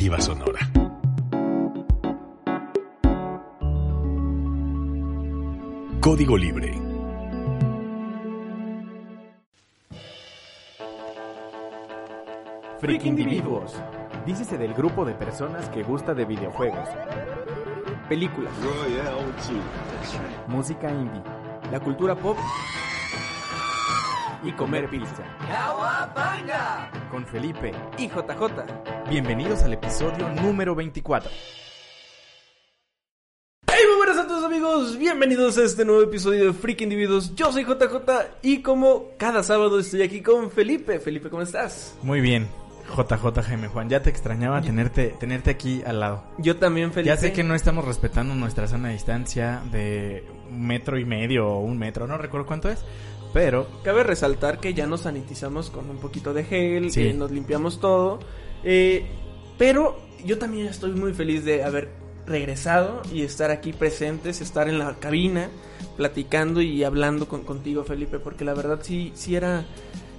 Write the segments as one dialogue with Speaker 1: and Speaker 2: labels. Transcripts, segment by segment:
Speaker 1: alternativa sonora. Código Libre.
Speaker 2: Freak Individuos. Dícese del grupo de personas que gusta de videojuegos, películas, música indie, la cultura pop y comer pizza. Con Felipe y JJ. Bienvenidos al episodio número 24.
Speaker 3: ¡Hey, muy buenas a todos amigos! Bienvenidos a este nuevo episodio de Freak Individuos. Yo soy JJ y como cada sábado estoy aquí con Felipe. Felipe, ¿cómo estás?
Speaker 2: Muy bien. JJ Jaime Juan, ya te extrañaba tenerte, tenerte aquí al lado.
Speaker 3: Yo también, Felipe.
Speaker 2: Ya sé que no estamos respetando nuestra sana distancia de un metro y medio o un metro, no recuerdo cuánto es, pero...
Speaker 3: Cabe resaltar que ya nos sanitizamos con un poquito de gel,
Speaker 2: Sí.
Speaker 3: que nos limpiamos todo. Eh, pero yo también estoy muy feliz de haber regresado y estar aquí presentes, estar en la cabina, platicando y hablando con, contigo, Felipe, porque la verdad sí, sí era...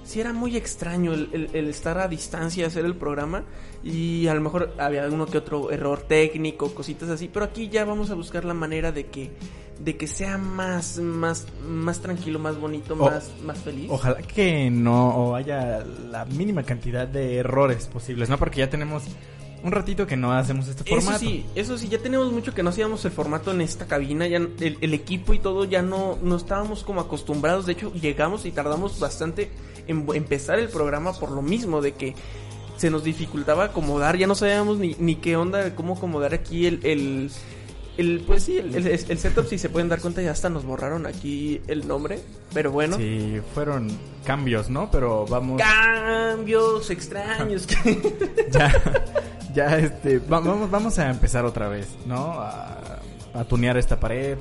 Speaker 3: Sí era muy extraño el, el- el estar a distancia, hacer el programa y a lo mejor había uno que otro error técnico, cositas así, pero aquí ya vamos a buscar la manera de que de que sea más más más tranquilo, más bonito,
Speaker 2: O-
Speaker 3: más más feliz.
Speaker 2: Ojalá que no haya la mínima cantidad de errores posibles, ¿no? Porque ya tenemos un ratito que no hacemos este
Speaker 3: Eso
Speaker 2: formato.
Speaker 3: sí, eso sí, ya tenemos mucho que no hacíamos el formato en esta cabina, ya el, el equipo y todo ya no, no estábamos como acostumbrados, de hecho llegamos y tardamos bastante bu- empezar el programa por lo mismo, de que se nos dificultaba acomodar, ya no sabíamos ni, ni qué onda, cómo acomodar aquí el, el, el pues sí, el, el- el setup, si se pueden dar cuenta ya hasta nos borraron aquí el nombre, pero bueno.
Speaker 2: Sí, fueron cambios, ¿no? Pero vamos...
Speaker 3: Cambios extraños.
Speaker 2: ya, ya, este, va- vamos, vamos a empezar otra vez, ¿no? A, a tunear esta pared,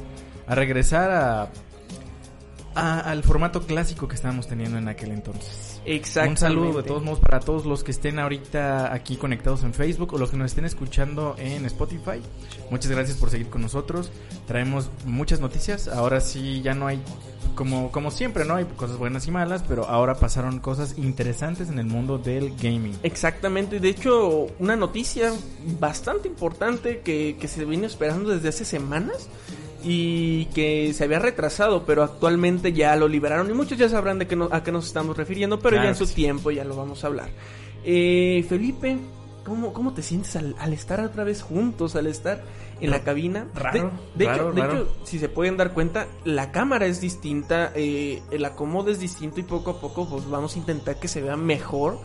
Speaker 2: a regresar a, a- al formato clásico que estábamos teniendo en aquel entonces.
Speaker 3: Exactamente.
Speaker 2: Un saludo de todos modos para todos los que estén ahorita aquí conectados en Facebook o los que nos estén escuchando en Spotify. Muchas gracias por seguir con nosotros. Traemos muchas noticias. Ahora sí ya no hay como como siempre, ¿no? Hay cosas buenas y malas, pero ahora pasaron cosas interesantes en el mundo del gaming.
Speaker 3: Exactamente, de hecho, una noticia bastante importante que, que se vino esperando desde hace semanas y que se había retrasado, pero actualmente ya lo liberaron y muchos ya sabrán de qué no- a qué nos estamos refiriendo, pero
Speaker 2: Claro
Speaker 3: ya en su tiempo ya lo vamos a hablar. Eh, Felipe, ¿cómo, ¿cómo te sientes al, al estar otra vez juntos, al estar en la cabina?
Speaker 2: Raro,
Speaker 3: de, de
Speaker 2: raro,
Speaker 3: hecho, de hecho, si se pueden dar cuenta, la cámara es distinta, eh, el acomodo es distinto y poco a poco pues vamos a intentar que se vea mejor.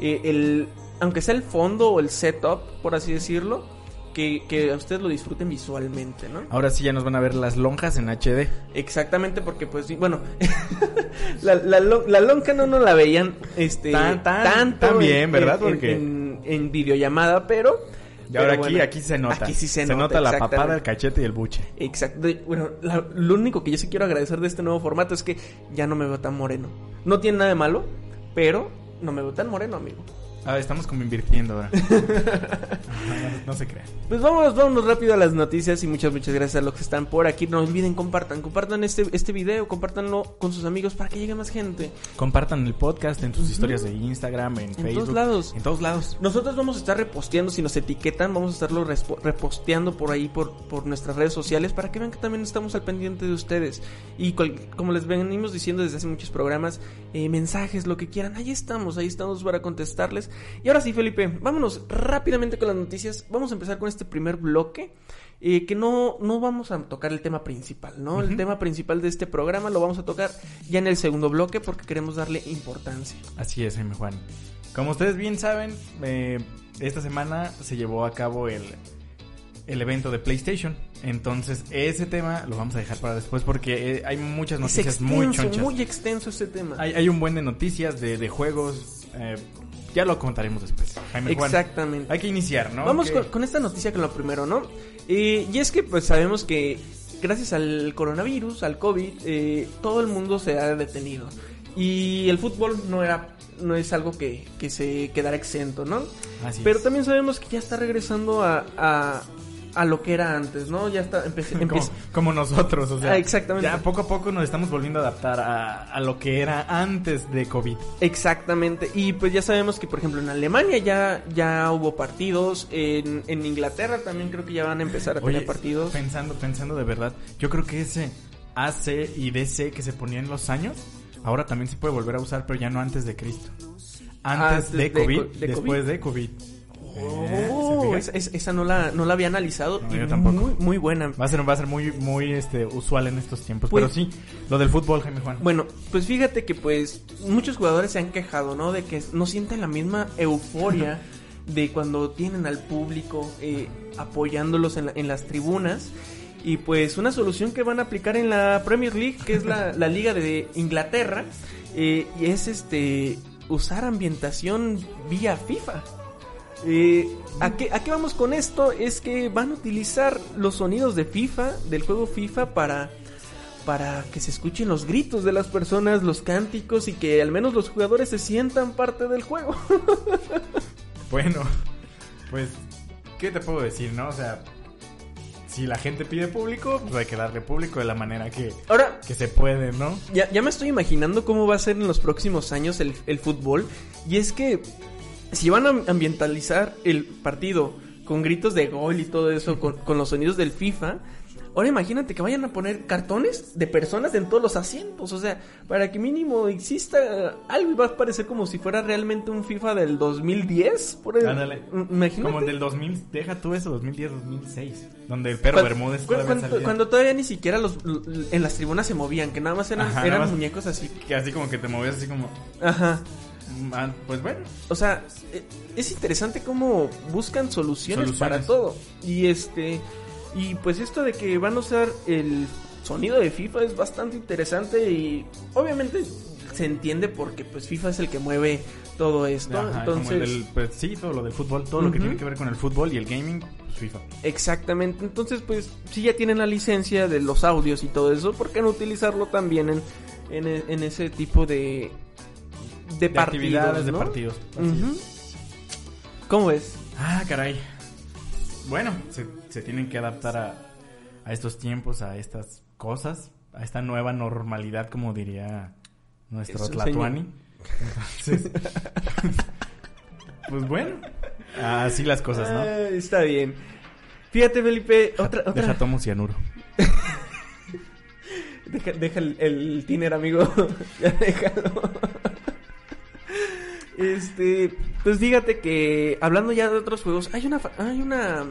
Speaker 3: Eh, el, aunque sea el fondo o el setup, por así decirlo, que, que ustedes lo disfruten visualmente, ¿no?
Speaker 2: Ahora sí ya nos van a ver las lonjas en HD.
Speaker 3: Exactamente, porque pues bueno, la, la, la lonja no nos la veían este,
Speaker 2: Tan- tan-
Speaker 3: tanto en-
Speaker 2: ¿verdad? Porque-
Speaker 3: en, en videollamada, pero...
Speaker 2: Y ahora aquí,
Speaker 3: bueno,
Speaker 2: aquí se nota.
Speaker 3: Aquí sí se, nota,
Speaker 2: nota la papada, el cachete y el buche.
Speaker 3: Exacto. Bueno, la- lo único que yo sí quiero agradecer de este nuevo formato es que ya no me veo tan moreno. No tiene nada de malo, pero no me veo tan moreno, amigo.
Speaker 2: Ah, estamos como invirtiendo ahora. no, no se crean.
Speaker 3: Pues vámonos, vámonos rápido a las noticias y muchas, muchas gracias a los que están por aquí. No olviden, compartan, compartan este, este video, compártanlo con sus amigos para que llegue más gente.
Speaker 2: Compartan el podcast en sus historias de Instagram, en, Facebook.
Speaker 3: todos lados.
Speaker 2: En todos lados.
Speaker 3: Nosotros vamos a estar reposteando, si nos etiquetan, vamos a estarlo reposteando por ahí, por, por nuestras redes sociales, para que vean que también estamos al pendiente de ustedes. Y como les venimos diciendo desde hace muchos programas, eh, mensajes, lo que quieran, ahí estamos, ahí estamos para contestarles. Y ahora sí, Felipe, vámonos rápidamente con las noticias. Vamos a empezar con este primer bloque. eh, que no, no vamos a tocar el tema principal, ¿no? El tema principal de este programa lo vamos a tocar ya en el segundo bloque porque queremos darle importancia.
Speaker 2: Así es, Jaime Juan. Como ustedes bien saben, eh, esta semana se llevó a cabo el, el evento de PlayStation. Entonces, ese tema lo vamos a dejar para después porque eh, hay muchas
Speaker 3: Es
Speaker 2: noticias
Speaker 3: extenso,
Speaker 2: muy chonchas.
Speaker 3: muy extenso este tema.
Speaker 2: Hay, hay un buen de noticias, de, de juegos. eh, ya lo contaremos después. Jaime Juan.
Speaker 3: Exactamente.
Speaker 2: Hay que iniciar, ¿no?
Speaker 3: Vamos con, con esta noticia con lo primero, ¿no? Eh, y es que pues sabemos que gracias al coronavirus, al COVID, eh, todo el mundo se ha detenido. Y el fútbol no era no es algo que, que se quedara exento, ¿no?
Speaker 2: Así
Speaker 3: Pero
Speaker 2: es.
Speaker 3: también sabemos que ya está regresando a, a, a lo que era antes, ¿no? Ya está, empecé,
Speaker 2: como,
Speaker 3: empecé-
Speaker 2: como nosotros, o sea,
Speaker 3: Ah, exactamente.
Speaker 2: ya poco a poco nos estamos volviendo a adaptar a, a lo que era antes de COVID.
Speaker 3: Exactamente, y pues ya sabemos que por ejemplo en Alemania ya, ya hubo partidos, en, en Inglaterra también creo que ya van a empezar a
Speaker 2: Oye,
Speaker 3: tener partidos.
Speaker 2: pensando, pensando de verdad, yo creo que ese AC y DC que se ponía en los años, ahora también se puede volver a usar, pero ya no antes de Cristo. Antes
Speaker 3: Antes
Speaker 2: de,
Speaker 3: de
Speaker 2: COVID,
Speaker 3: co- de
Speaker 2: después
Speaker 3: COVID.
Speaker 2: de COVID.
Speaker 3: Oh,
Speaker 2: ¿se
Speaker 3: esa, no la, no la había analizado.
Speaker 2: No,
Speaker 3: y
Speaker 2: yo tampoco.
Speaker 3: Muy, muy buena.
Speaker 2: Va a ser, va a ser muy, muy este, usual en estos tiempos.
Speaker 3: Pues-
Speaker 2: pero sí, lo del fútbol, Jaime Juan.
Speaker 3: Bueno, pues fíjate que pues muchos jugadores se han quejado, ¿no? De que no sienten la misma euforia de cuando tienen al público eh, apoyándolos en, la- en las tribunas. Y pues una solución que van a aplicar en la Premier League, que es la, la liga de Inglaterra, eh, y es este usar ambientación vía FIFA. Eh, ¿a, qué, ¿A qué vamos con esto? Es que van a utilizar los sonidos de FIFA, del juego FIFA, para, para que se escuchen los gritos de las personas, los cánticos y que al menos los jugadores se sientan parte del juego.
Speaker 2: Bueno, pues, ¿qué te puedo decir, no? O sea, si la gente pide público, pues hay que darle público de la manera que,
Speaker 3: Ahora,
Speaker 2: que se puede, ¿no?
Speaker 3: ya, ya me estoy imaginando cómo va a ser en los próximos años el, el fútbol. Y es que si van a ambientalizar el partido con gritos de gol y todo eso, con, con los sonidos del FIFA, ahora imagínate que vayan a poner cartones de personas en todos los asientos. O sea, para que mínimo exista algo y va a parecer como si fuera realmente un FIFA del 2010. Por el,
Speaker 2: Ándale.
Speaker 3: Imagínate.
Speaker 2: Como del 2000, deja tú eso, 2010, 2006, donde el perro
Speaker 3: Cuan-
Speaker 2: Bermúdez
Speaker 3: cu-
Speaker 2: todavía
Speaker 3: cuando, cuando todavía ni siquiera los en las tribunas se movían, que nada más eran,
Speaker 2: Ajá,
Speaker 3: eran
Speaker 2: nada más-
Speaker 3: muñecos así.
Speaker 2: Que así como que te movías así como...
Speaker 3: Ajá.
Speaker 2: Ah, Pues bueno,
Speaker 3: O sea, e- es interesante cómo buscan soluciones,
Speaker 2: Soluciones.
Speaker 3: para todo. Y este y pues esto de que van a usar el sonido de FIFA es bastante interesante y obviamente se entiende porque pues FIFA es el que mueve todo esto.
Speaker 2: ajá,
Speaker 3: Entonces,
Speaker 2: el del- pues sí, todo lo del fútbol, todo lo que tiene que ver con el fútbol y el gaming, pues FIFA.
Speaker 3: exactamente. Entonces, pues si ya tienen la licencia de los audios y todo eso, ¿por qué no utilizarlo también en en, en ese tipo de de,
Speaker 2: De
Speaker 3: partidos,
Speaker 2: actividades, de partidos.
Speaker 3: ¿Cómo ves?
Speaker 2: Ah, caray. Bueno, se, se tienen que adaptar a, a estos tiempos, a estas cosas, a esta nueva normalidad, como diría nuestro
Speaker 3: Eso,
Speaker 2: Tlatuani. Entonces, pues bueno, así las cosas, ¿no?
Speaker 3: Ah, está bien. Fíjate, Felipe, otra, otra.
Speaker 2: Deja tomo cianuro.
Speaker 3: Deja, deja el, el tiner, amigo. ya déjalo. Este, pues fíjate que hablando ya de otros juegos, hay una hay una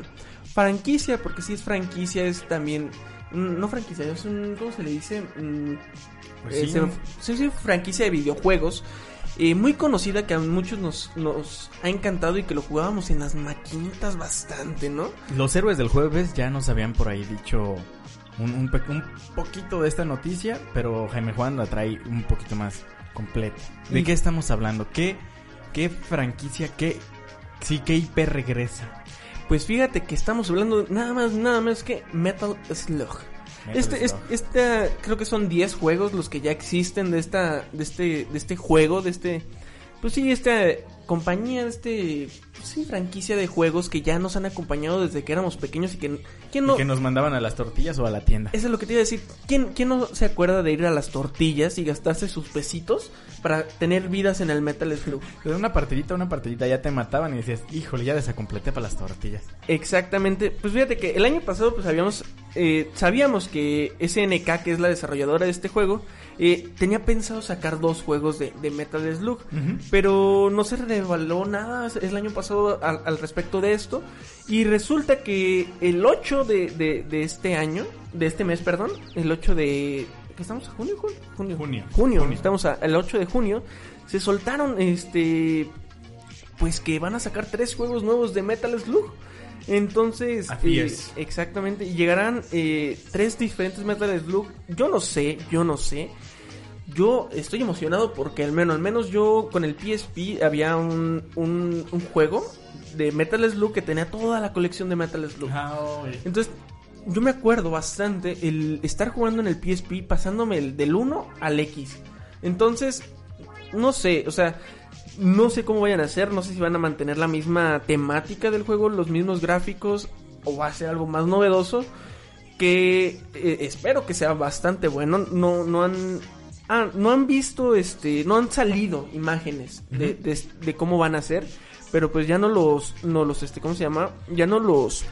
Speaker 3: franquicia, porque si es franquicia es también mm, no franquicia, es un ¿cómo se le dice? Mm,
Speaker 2: Pues
Speaker 3: eh,
Speaker 2: sí,
Speaker 3: se- franquicia de videojuegos eh, muy conocida que a muchos nos, nos ha encantado y que lo jugábamos en las maquinitas bastante, ¿no?
Speaker 2: Los héroes del jueves ya nos habían por ahí dicho un, un pe- un poquito de esta noticia, pero Jaime Juan la trae un poquito más completa. ¿De
Speaker 3: Y-
Speaker 2: qué estamos hablando? ¿Qué, qué franquicia, qué, sí, qué IP regresa?
Speaker 3: Pues fíjate que estamos hablando nada más, nada más que Metal Slug.
Speaker 2: Metal
Speaker 3: Este, es,
Speaker 2: Slug.
Speaker 3: esta, creo que son 10 juegos los que ya existen de esta, de este, de este juego, de este, pues sí, esta compañía, de este, sí, franquicia de juegos que ya nos han acompañado desde que éramos pequeños y que, ¿quién
Speaker 2: ¿Y
Speaker 3: no?
Speaker 2: que nos mandaban a las tortillas o a la tienda.
Speaker 3: Eso es lo que te iba a decir. ¿Quién, ¿Quién no se acuerda de ir a las tortillas y gastarse sus pesitos para tener vidas en el Metal Slug?
Speaker 2: De una partidita, una partidita, ya te mataban y decías, híjole, ya desacompleté para las tortillas.
Speaker 3: Exactamente. Pues fíjate que el año pasado pues habíamos eh, sabíamos que SNK, que es la desarrolladora de este juego, eh, tenía pensado sacar dos juegos de, de Metal Slug, pero no se reveló nada el año pasado al, al respecto de esto y resulta que el 8 de, de, de este año, de este mes, perdón, el 8 de ¿qué estamos a junio, junio,
Speaker 2: Junio.
Speaker 3: junio,
Speaker 2: Junio.
Speaker 3: estamos a- el 8 de junio, se soltaron este pues que van a sacar tres juegos nuevos de Metal Slug. Entonces,
Speaker 2: Así
Speaker 3: eh,
Speaker 2: es.
Speaker 3: exactamente, llegarán eh, tres diferentes Metal Slug. Yo no sé, yo no sé. Yo estoy emocionado porque al menos, al menos yo con el PSP había un, un, un juego de Metal Slug que tenía toda la colección de Metal Slug. Entonces, yo me acuerdo bastante el estar jugando en el PSP pasándome el del 1 al X. Entonces, no sé, o sea, no sé cómo vayan a hacer, no sé si van a mantener la misma temática del juego, los mismos gráficos. o va a ser algo más novedoso que eh, espero que sea bastante bueno. No, no han, ah, no han visto, este, no han salido imágenes de, de- de cómo van a ser, pero pues ya no los, no los, este, ¿cómo se llama? Ya no los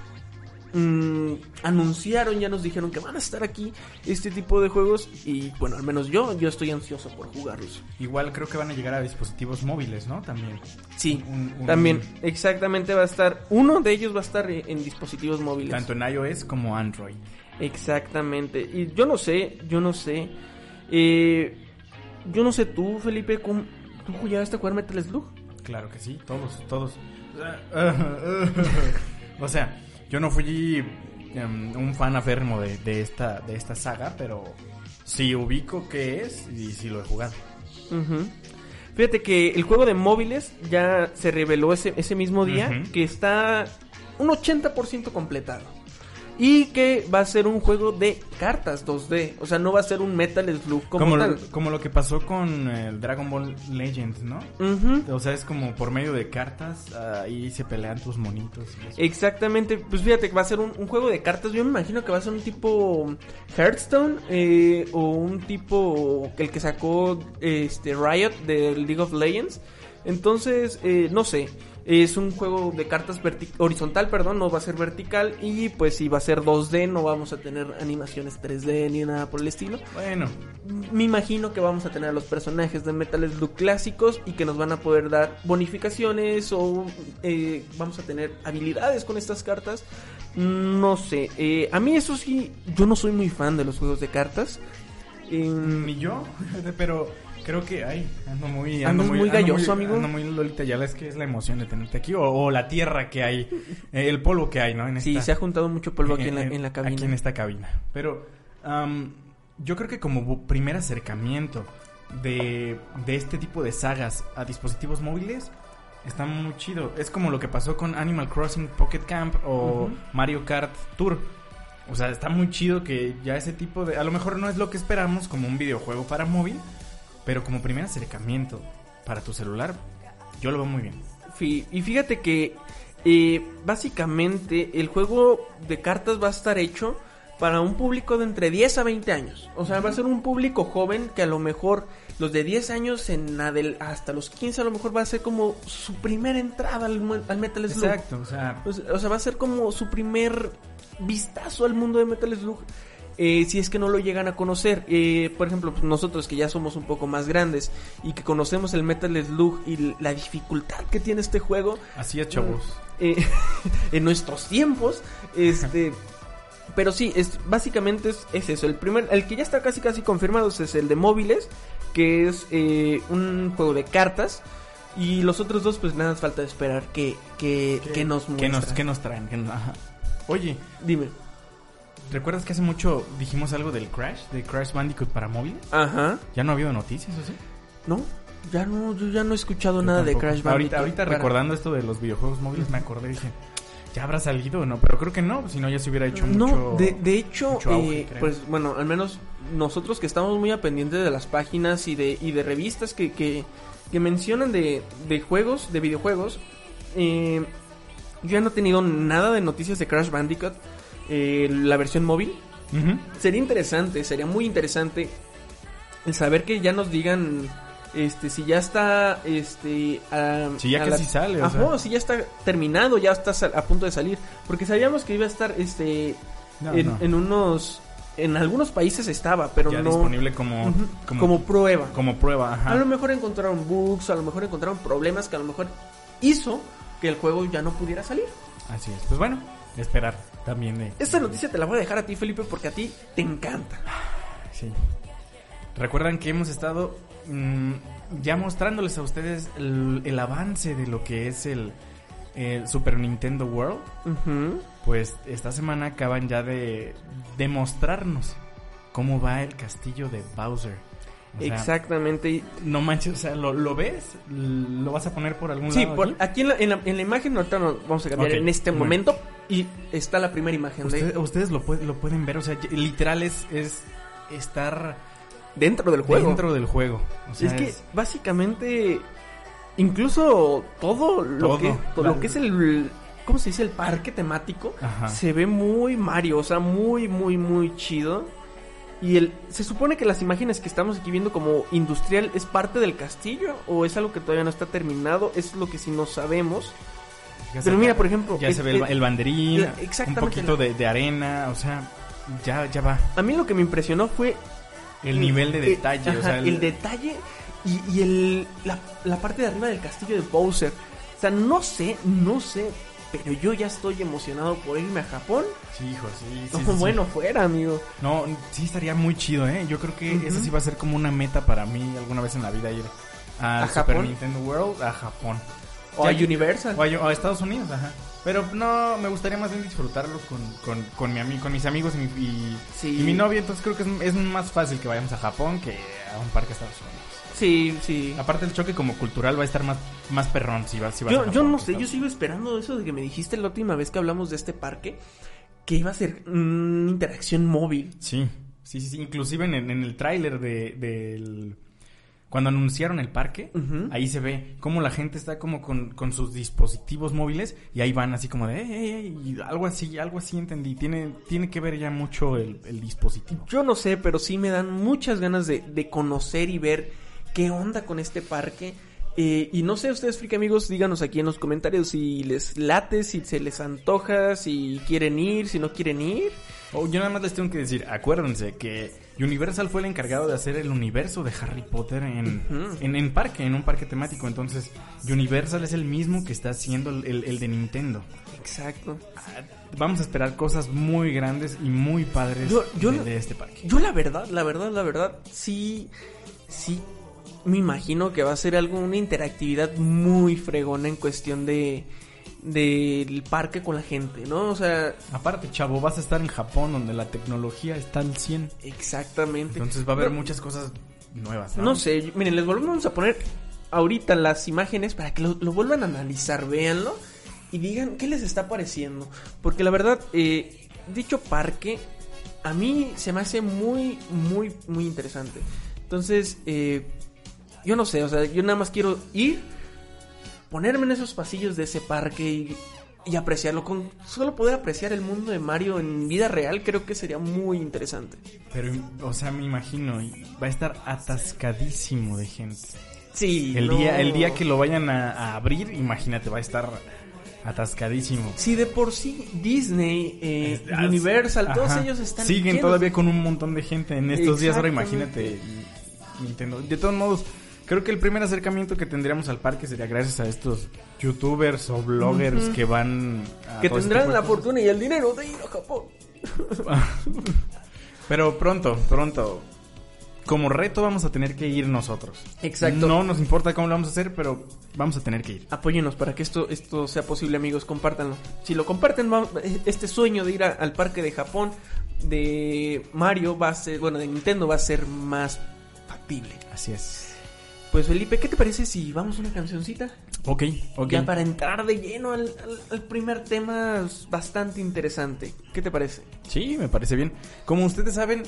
Speaker 3: mm, anunciaron, ya nos dijeron que van a estar aquí este tipo de juegos y bueno, al menos yo, yo estoy ansioso por jugarlos.
Speaker 2: Igual creo que van a llegar a dispositivos móviles, ¿no? También.
Speaker 3: Sí,
Speaker 2: Un- un-
Speaker 3: también, exactamente va a estar, uno de ellos va a estar en, en dispositivos móviles.
Speaker 2: Tanto en iOS como Android.
Speaker 3: Exactamente. Y yo no sé, yo no sé. Eh, yo no sé tú, Felipe, ¿cómo, ¿tú llegaste a jugar Metal Slug?
Speaker 2: Claro que sí, todos, todos. o sea, yo no fui em, un fan aférrimo de, de esta, de esta saga, pero sí ubico qué es y sí lo he jugado.
Speaker 3: Fíjate que el juego de móviles ya se reveló ese, ese mismo día que está un 80% completado. Y que va a ser un juego de cartas 2D. O sea, no va a ser un Metal Slug como,
Speaker 2: Como,
Speaker 3: tal.
Speaker 2: lo, como lo que pasó con el Dragon Ball Legends, ¿no?
Speaker 3: Ujú.
Speaker 2: O sea, es como por medio de cartas, ahí se pelean tus monitos. y.
Speaker 3: Exactamente, pues fíjate que va a ser un, un juego de cartas. Yo me imagino que va a ser un tipo Hearthstone eh, o un tipo el que sacó este Riot del League of Legends. Entonces, eh, no sé, es un juego de cartas horizontal, perdón, no va a ser vertical y pues si va a ser 2D, no vamos a tener animaciones 3D ni nada por el estilo.
Speaker 2: Bueno,
Speaker 3: Me imagino que vamos a tener a los personajes de Metal Slug clásicos y que nos van a poder dar bonificaciones o eh, vamos a tener habilidades con estas cartas. No sé, eh, a mí eso sí, yo no soy muy fan de los juegos de cartas. Eh,
Speaker 2: ni yo, pero creo que, ay, ando muy...
Speaker 3: Andas muy galloso, amigo.
Speaker 2: Ando muy Lolita Yala, es que es la emoción de tenerte aquí, o, o la tierra que hay, eh, el polvo que hay, ¿no? En
Speaker 3: sí,
Speaker 2: esta-
Speaker 3: se ha juntado mucho polvo aquí en la, en la cabina.
Speaker 2: Aquí en esta cabina. Pero am, yo creo que como primer acercamiento de, de este tipo de sagas a dispositivos móviles, está muy chido. Es como lo que pasó con Animal Crossing Pocket Camp o. Mario Kart Tour. O sea, está muy chido que ya ese tipo de... A lo mejor no es lo que esperamos como un videojuego para móvil, pero como primer acercamiento para tu celular, yo lo veo muy bien.
Speaker 3: Y fíjate que eh, básicamente el juego de cartas va a estar hecho para un público de entre 10 a 20 años. O sea, va a ser un público joven que a lo mejor los de 10 años en adel- hasta los 15 a lo mejor va a ser como su primera entrada al, al Metal Slug.
Speaker 2: Exacto, o sea...
Speaker 3: O sea, o sea, va a ser como su primer vistazo al mundo de Metal Slug. Eh, si es que no lo llegan a conocer. Eh, por ejemplo, pues nosotros que ya somos un poco más grandes y que conocemos el Metal Slug y la dificultad que tiene este juego
Speaker 2: Así es, chavos.
Speaker 3: eh, en nuestros tiempos, este... Pero sí, es, básicamente es, es eso. El primer, el que ya está casi casi confirmado es el de móviles, que es eh, un juego de cartas. Y los otros dos, pues nada falta esperar que, que, que nos
Speaker 2: ¿Qué
Speaker 3: muestran.
Speaker 2: nos, qué nos traen? ¿Qué nos- ajá. Oye,
Speaker 3: Dime.
Speaker 2: ¿Recuerdas que hace mucho dijimos algo del Crash? De Crash Bandicoot para móviles.
Speaker 3: Ajá.
Speaker 2: ¿Ya no ha habido noticias o sí?
Speaker 3: No, ya no, yo ya no he escuchado
Speaker 2: Yo
Speaker 3: nada de. Crash Bandicoot.
Speaker 2: Ahorita, ahorita
Speaker 3: para-
Speaker 2: recordando esto de los videojuegos móviles me acordé y dije, ¿ya habrá salido o no? Pero creo que no, si no ya se hubiera hecho
Speaker 3: No,
Speaker 2: mucho...
Speaker 3: de, de hecho,
Speaker 2: mucho auge,
Speaker 3: eh, pues bueno, al menos nosotros que estamos muy a pendientes de las páginas y de, y de revistas que, que, que mencionan de, de juegos, de videojuegos, eh, yo ya no he tenido nada de noticias de Crash Bandicoot, eh, la versión móvil. Sería interesante, sería muy interesante el saber que ya nos digan este si ya está este a-
Speaker 2: Sí, ya casi sale, o
Speaker 3: Ajá,
Speaker 2: sea.
Speaker 3: si ya está terminado, ya está a punto de salir, porque sabíamos que iba a estar este
Speaker 2: No,
Speaker 3: en,
Speaker 2: no.
Speaker 3: en unos en algunos países estaba, pero
Speaker 2: ya
Speaker 3: no
Speaker 2: disponible como, como,
Speaker 3: como, prueba.
Speaker 2: como prueba, ajá.
Speaker 3: A lo mejor encontraron bugs, a lo mejor encontraron problemas que a lo mejor hizo que el juego ya no pudiera salir.
Speaker 2: Así es. Pues bueno, esperar también de...
Speaker 3: Esta noticia te la voy a dejar a ti, Felipe, porque a ti te encanta.
Speaker 2: Sí. Recuerdan que hemos estado mm, ya mostrándoles a ustedes el, el avance de lo que es el, el Super Nintendo World. Pues esta semana acaban ya de demostrarnos cómo va el castillo de Bowser. O sea,
Speaker 3: Exactamente.
Speaker 2: No manches, o sea, ¿lo, lo ves? ¿Lo vas a poner por algún
Speaker 3: Sí,
Speaker 2: lado?
Speaker 3: por-
Speaker 2: aquí?
Speaker 3: aquí en la, en, la, en la imagen ahorita nos vamos a cambiar en este
Speaker 2: bueno.
Speaker 3: momento y está la primera imagen de
Speaker 2: Usted- ustedes lo, puede- lo pueden ver, o sea, literal es, es estar
Speaker 3: dentro del juego.
Speaker 2: dentro del juego. O sea,
Speaker 3: es que básicamente incluso todo lo
Speaker 2: Todo.
Speaker 3: que todo lo que es el ¿cómo se dice? El parque temático.
Speaker 2: Ajá.
Speaker 3: Se ve muy Mario, o sea, muy, muy, muy chido. Y el, se supone que las imágenes que estamos aquí viendo como industrial es parte del castillo o es algo que todavía no está terminado, es lo que sí no sabemos.
Speaker 2: Ya
Speaker 3: Pero mira, por ejemplo,
Speaker 2: Ya
Speaker 3: el-
Speaker 2: se ve el, banderín,
Speaker 3: la-
Speaker 2: un poquito
Speaker 3: la-
Speaker 2: de, de arena, o sea, ya, ya va.
Speaker 3: A mí lo que me impresionó fue
Speaker 2: El nivel de detalle, o
Speaker 3: ajá,
Speaker 2: sea,
Speaker 3: el... detalle y, y el, la, la parte de arriba del castillo de Bowser. O sea, no sé, no sé, pero yo ya estoy emocionado por irme a Japón.
Speaker 2: Sí, hijo, sí, sí,
Speaker 3: Como
Speaker 2: sí, sí.
Speaker 3: bueno fuera, amigo.
Speaker 2: No, sí estaría muy chido, ¿eh? Yo creo que
Speaker 3: Ujú.
Speaker 2: eso sí va a ser como una meta para mí alguna vez en la vida ir
Speaker 3: ¿A
Speaker 2: Super
Speaker 3: Japón?
Speaker 2: Nintendo World a Japón.
Speaker 3: O
Speaker 2: Ya
Speaker 3: a Universal.
Speaker 2: O a, o a Estados Unidos, ajá. Pero no, me gustaría más bien disfrutarlo con, con, con, mi con mis amigos y mi, y,
Speaker 3: Sí.
Speaker 2: y mi novia. Entonces creo que es, es más fácil que vayamos a Japón que a un parque a Estados Unidos.
Speaker 3: Sí, sí.
Speaker 2: Aparte el choque como cultural va a estar más, más perrón si vas, si vas a
Speaker 3: Yo,
Speaker 2: Japón
Speaker 3: yo no sé, yo sigo esperando eso de que me dijiste la última vez que hablamos de este parque, que iba a ser una interacción móvil.
Speaker 2: Sí, sí, sí, sí. Inclusive en, en el tráiler de, del... Cuando anunciaron el parque, ahí se ve cómo la gente está como con, con sus dispositivos móviles y ahí van así como de, "Ey, ey, ey", y algo así, algo así entendí. Tiene, tiene que ver ya mucho el, el dispositivo.
Speaker 3: Yo no sé, pero sí me dan muchas ganas de, de conocer y ver qué onda con este parque. Eh, y no sé, ustedes, friki amigos, díganos aquí en los comentarios si les late, si se les antoja, si quieren ir, si no quieren ir.
Speaker 2: Oh, yo nada más les tengo que decir, acuérdense que Universal fue el encargado de hacer el universo de Harry Potter en, en, en parque, en un parque temático. Entonces, Universal es el mismo que está haciendo el- el- el de Nintendo.
Speaker 3: Exacto.
Speaker 2: Ah, Vamos a esperar cosas muy grandes y muy padres
Speaker 3: Yo- yo
Speaker 2: de,
Speaker 3: no-
Speaker 2: de este parque.
Speaker 3: Yo la verdad, la verdad, la verdad, sí, sí, me imagino que va a ser algo, una interactividad muy fregona en cuestión de del parque con la gente, ¿no? O sea,
Speaker 2: Aparte, chavo, vas a estar en Japón donde la tecnología está al 100.
Speaker 3: exactamente.
Speaker 2: Entonces va a haber muchas cosas nuevas. No,
Speaker 3: No sé, miren, les volvemos a poner ahorita las imágenes para que lo, lo vuelvan a analizar, véanlo y digan qué les está pareciendo. Porque la verdad, eh, dicho parque, a mí se me hace muy, muy, muy interesante. Entonces, eh, yo no sé, o sea, yo nada más quiero ir, ponerme en esos pasillos de ese parque y, y apreciarlo. Con solo poder apreciar el mundo de Mario en vida real, creo que sería muy interesante.
Speaker 2: Pero, o sea, me imagino, va a estar atascadísimo de gente.
Speaker 3: Sí,
Speaker 2: El,
Speaker 3: no.
Speaker 2: día, el día que lo vayan a, a abrir, imagínate, va a estar atascadísimo.
Speaker 3: Si de por sí Disney, eh,
Speaker 2: Es-
Speaker 3: Universal, todos ellos están
Speaker 2: Siguen
Speaker 3: llenos.
Speaker 2: todavía con un montón de gente en estos días. Ahora imagínate Nintendo. De todos modos, creo que el primer acercamiento que tendríamos al parque sería gracias a estos youtubers o bloggers que van a
Speaker 3: que
Speaker 2: ese
Speaker 3: tendrán la fortuna y el dinero de ir a Japón.
Speaker 2: Pero pronto, pronto. Como reto vamos a tener que ir nosotros.
Speaker 3: Exacto.
Speaker 2: No nos importa cómo lo vamos a hacer, pero vamos a tener que ir.
Speaker 3: Apóyenos para que esto, esto sea posible, amigos. Compártanlo. Si lo comparten, va- este sueño de ir a- al parque de Japón de Mario va a ser, bueno, de Nintendo va a ser más factible.
Speaker 2: Así es.
Speaker 3: Pues Felipe, ¿qué te parece si vamos a una cancioncita?
Speaker 2: Ok, ok.
Speaker 3: Ya para entrar de lleno al, al- al primer tema bastante interesante. ¿Qué te parece?
Speaker 2: Sí, me parece bien. Como ustedes saben,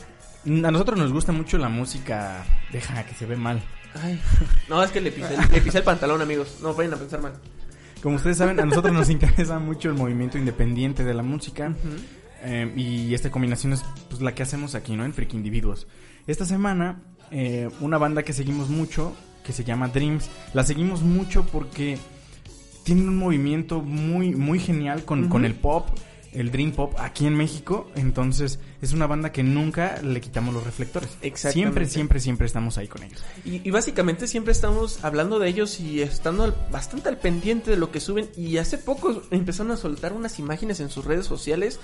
Speaker 2: a nosotros nos gusta mucho la música. Deja que se ve mal.
Speaker 3: Ay, no, es que le pisé, le pisé el pantalón, amigos. No vayan a pensar mal.
Speaker 2: Como ustedes saben, a nosotros nos interesa mucho el movimiento independiente de la música. eh, y esta combinación es pues, la que hacemos aquí, ¿no? En Freak Individuos. Esta semana, eh, una banda que seguimos mucho, que se llama Dreams, la seguimos mucho porque tiene un movimiento muy, muy genial con, con el pop, el Dream Pop aquí en México. Entonces, es una banda que nunca le quitamos los reflectores.
Speaker 3: Exactamente.
Speaker 2: Siempre, siempre, siempre estamos ahí con ellos.
Speaker 3: Y, y básicamente siempre estamos hablando de ellos y estando al- bastante al pendiente de lo que suben. Y hace poco empezaron a soltar unas imágenes en sus redes sociales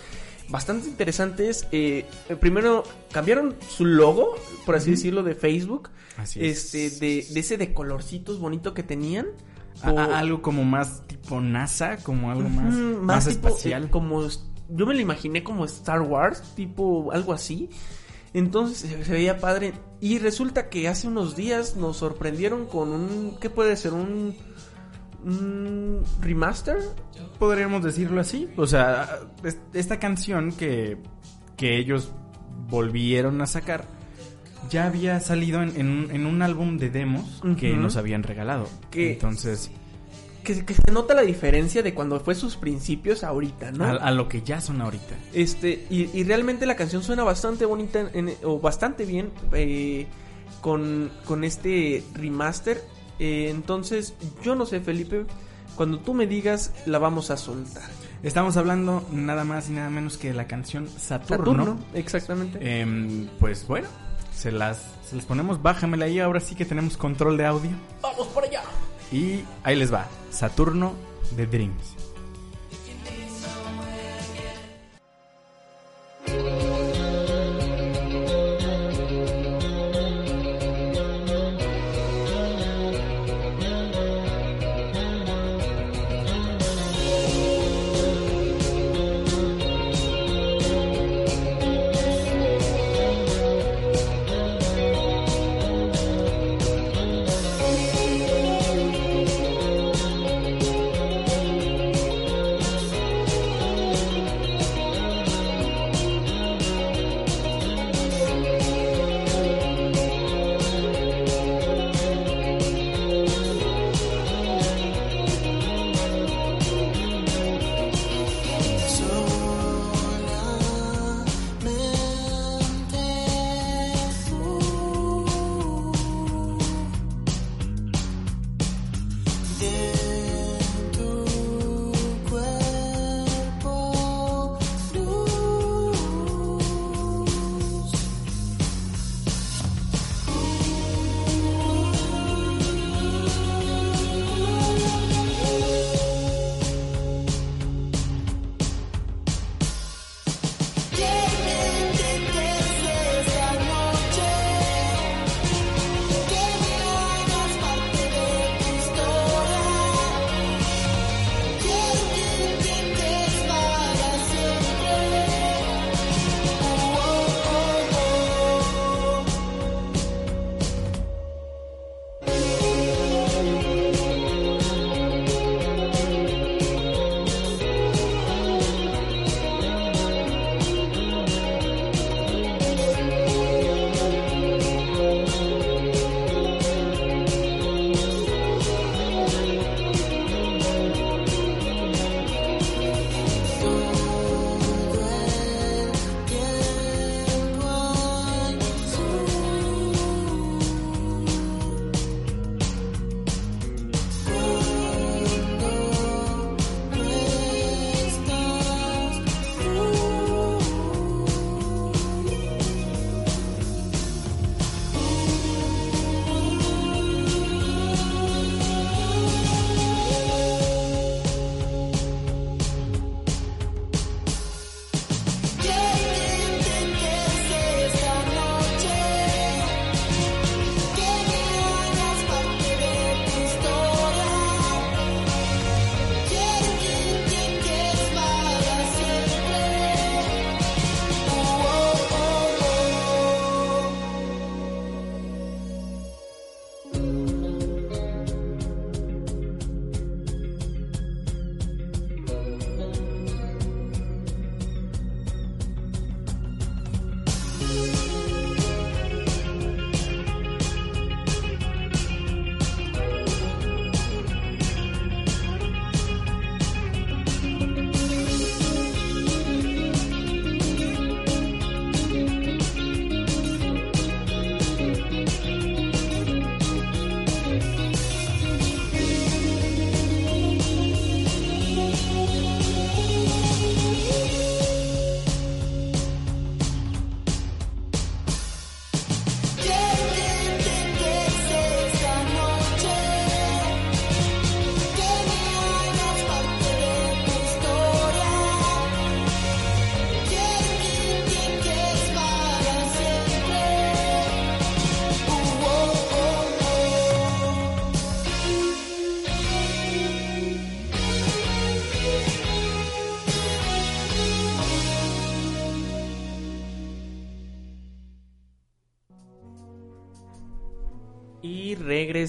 Speaker 3: bastante interesantes. Eh, eh, primero cambiaron su logo, por así decirlo, de Facebook.
Speaker 2: Así es.
Speaker 3: Este, de, de ese de colorcitos bonito que tenían.
Speaker 2: A-
Speaker 3: Por-
Speaker 2: a- algo como más tipo NASA, como algo más,
Speaker 3: Ujú,
Speaker 2: más,
Speaker 3: tipo,
Speaker 2: espacial.
Speaker 3: eh, como yo me lo imaginé como Star Wars, tipo algo así. Entonces se, se veía padre. Y resulta que hace unos días nos sorprendieron con un. ¿Qué puede ser? Un. Un remaster.
Speaker 2: Podríamos decirlo así. O sea, es- esta canción que, que ellos volvieron a sacar ya había salido en, en un, en un álbum de demos que nos habían regalado.
Speaker 3: Que-
Speaker 2: Entonces,
Speaker 3: que, que se nota la diferencia de cuando fue sus principios ahorita, ¿no?
Speaker 4: A, a lo que ya son ahorita.
Speaker 3: Este, y, y realmente la canción suena bastante bonita en- o bastante bien eh, con, con este remaster. Eh, entonces, yo no sé, Felipe, cuando tú me digas, la vamos a soltar.
Speaker 4: Estamos hablando nada más y nada menos que de la canción Saturno.
Speaker 3: Saturno, exactamente.
Speaker 4: Em, pues bueno, se las, se las ponemos, bájamela ahí, ahora sí que tenemos control de audio.
Speaker 3: ¡Vamos por allá!
Speaker 4: Y ahí les va, Saturno de Dreams.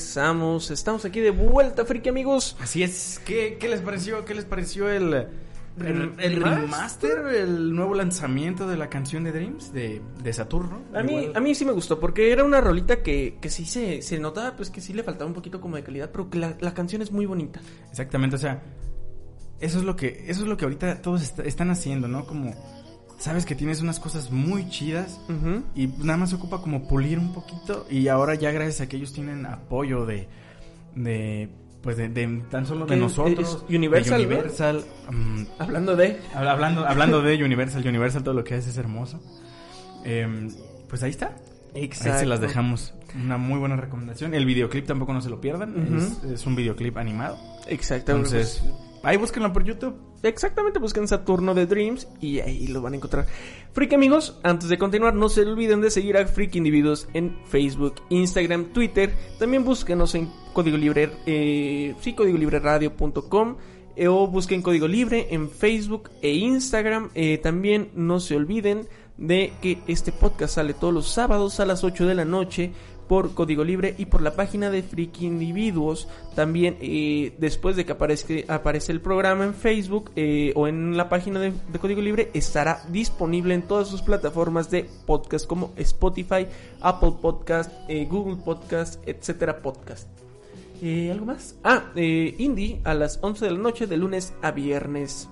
Speaker 3: Regresamos. Estamos aquí de vuelta, friki amigos.
Speaker 4: Así es. ¿Qué, qué les pareció? ¿Qué les pareció el
Speaker 2: El, el remaster, el nuevo lanzamiento de la canción de Dreams de, de Saturno.
Speaker 3: A mí,
Speaker 2: Igual-
Speaker 3: a mí sí me gustó, porque era una rolita que, que sí se, se notaba, pues que sí le faltaba un poquito como de calidad, pero que la, la canción es muy bonita.
Speaker 2: Exactamente, o sea, eso es lo que, eso es lo que ahorita todos est- están haciendo, ¿no? Como, sabes que tienes unas cosas muy chidas y nada más se ocupa como pulir un poquito y ahora ya gracias a que ellos tienen apoyo de, de pues de, de tan solo de nosotros,
Speaker 3: Universal.
Speaker 2: Universal, mm,
Speaker 3: Hablando de...
Speaker 2: Habla- Hablando, hablando de Universal, Universal todo lo que hace es hermoso. Em, pues ahí está. Ahí se las dejamos. Una muy buena recomendación. El videoclip tampoco no se lo pierdan. Es, es un videoclip animado.
Speaker 3: Exactamente.
Speaker 2: Entonces, ahí búsquenlo por YouTube.
Speaker 3: Exactamente, busquen Saturno de Dreams y ahí lo van a encontrar. Freak amigos, antes de continuar, no se olviden de seguir a Freak Individuos en Facebook, Instagram, Twitter. También búsquenos en Código Libre, eh, sí, eh, o busquen Código Libre en Facebook e Instagram. Eh, también no se olviden de que este podcast sale todos los sábados a las 8 de la noche por Código Libre y por la página de Friki Individuos. También eh, después de que aparezca, aparece el programa en Facebook eh, o en la página de, de Código Libre estará disponible en todas sus plataformas de podcast como Spotify, Apple Podcast, eh, Google Podcast, etcétera podcast. Eh, ¿Algo más? Ah, eh, Indie a las 11 de la noche de lunes a viernes.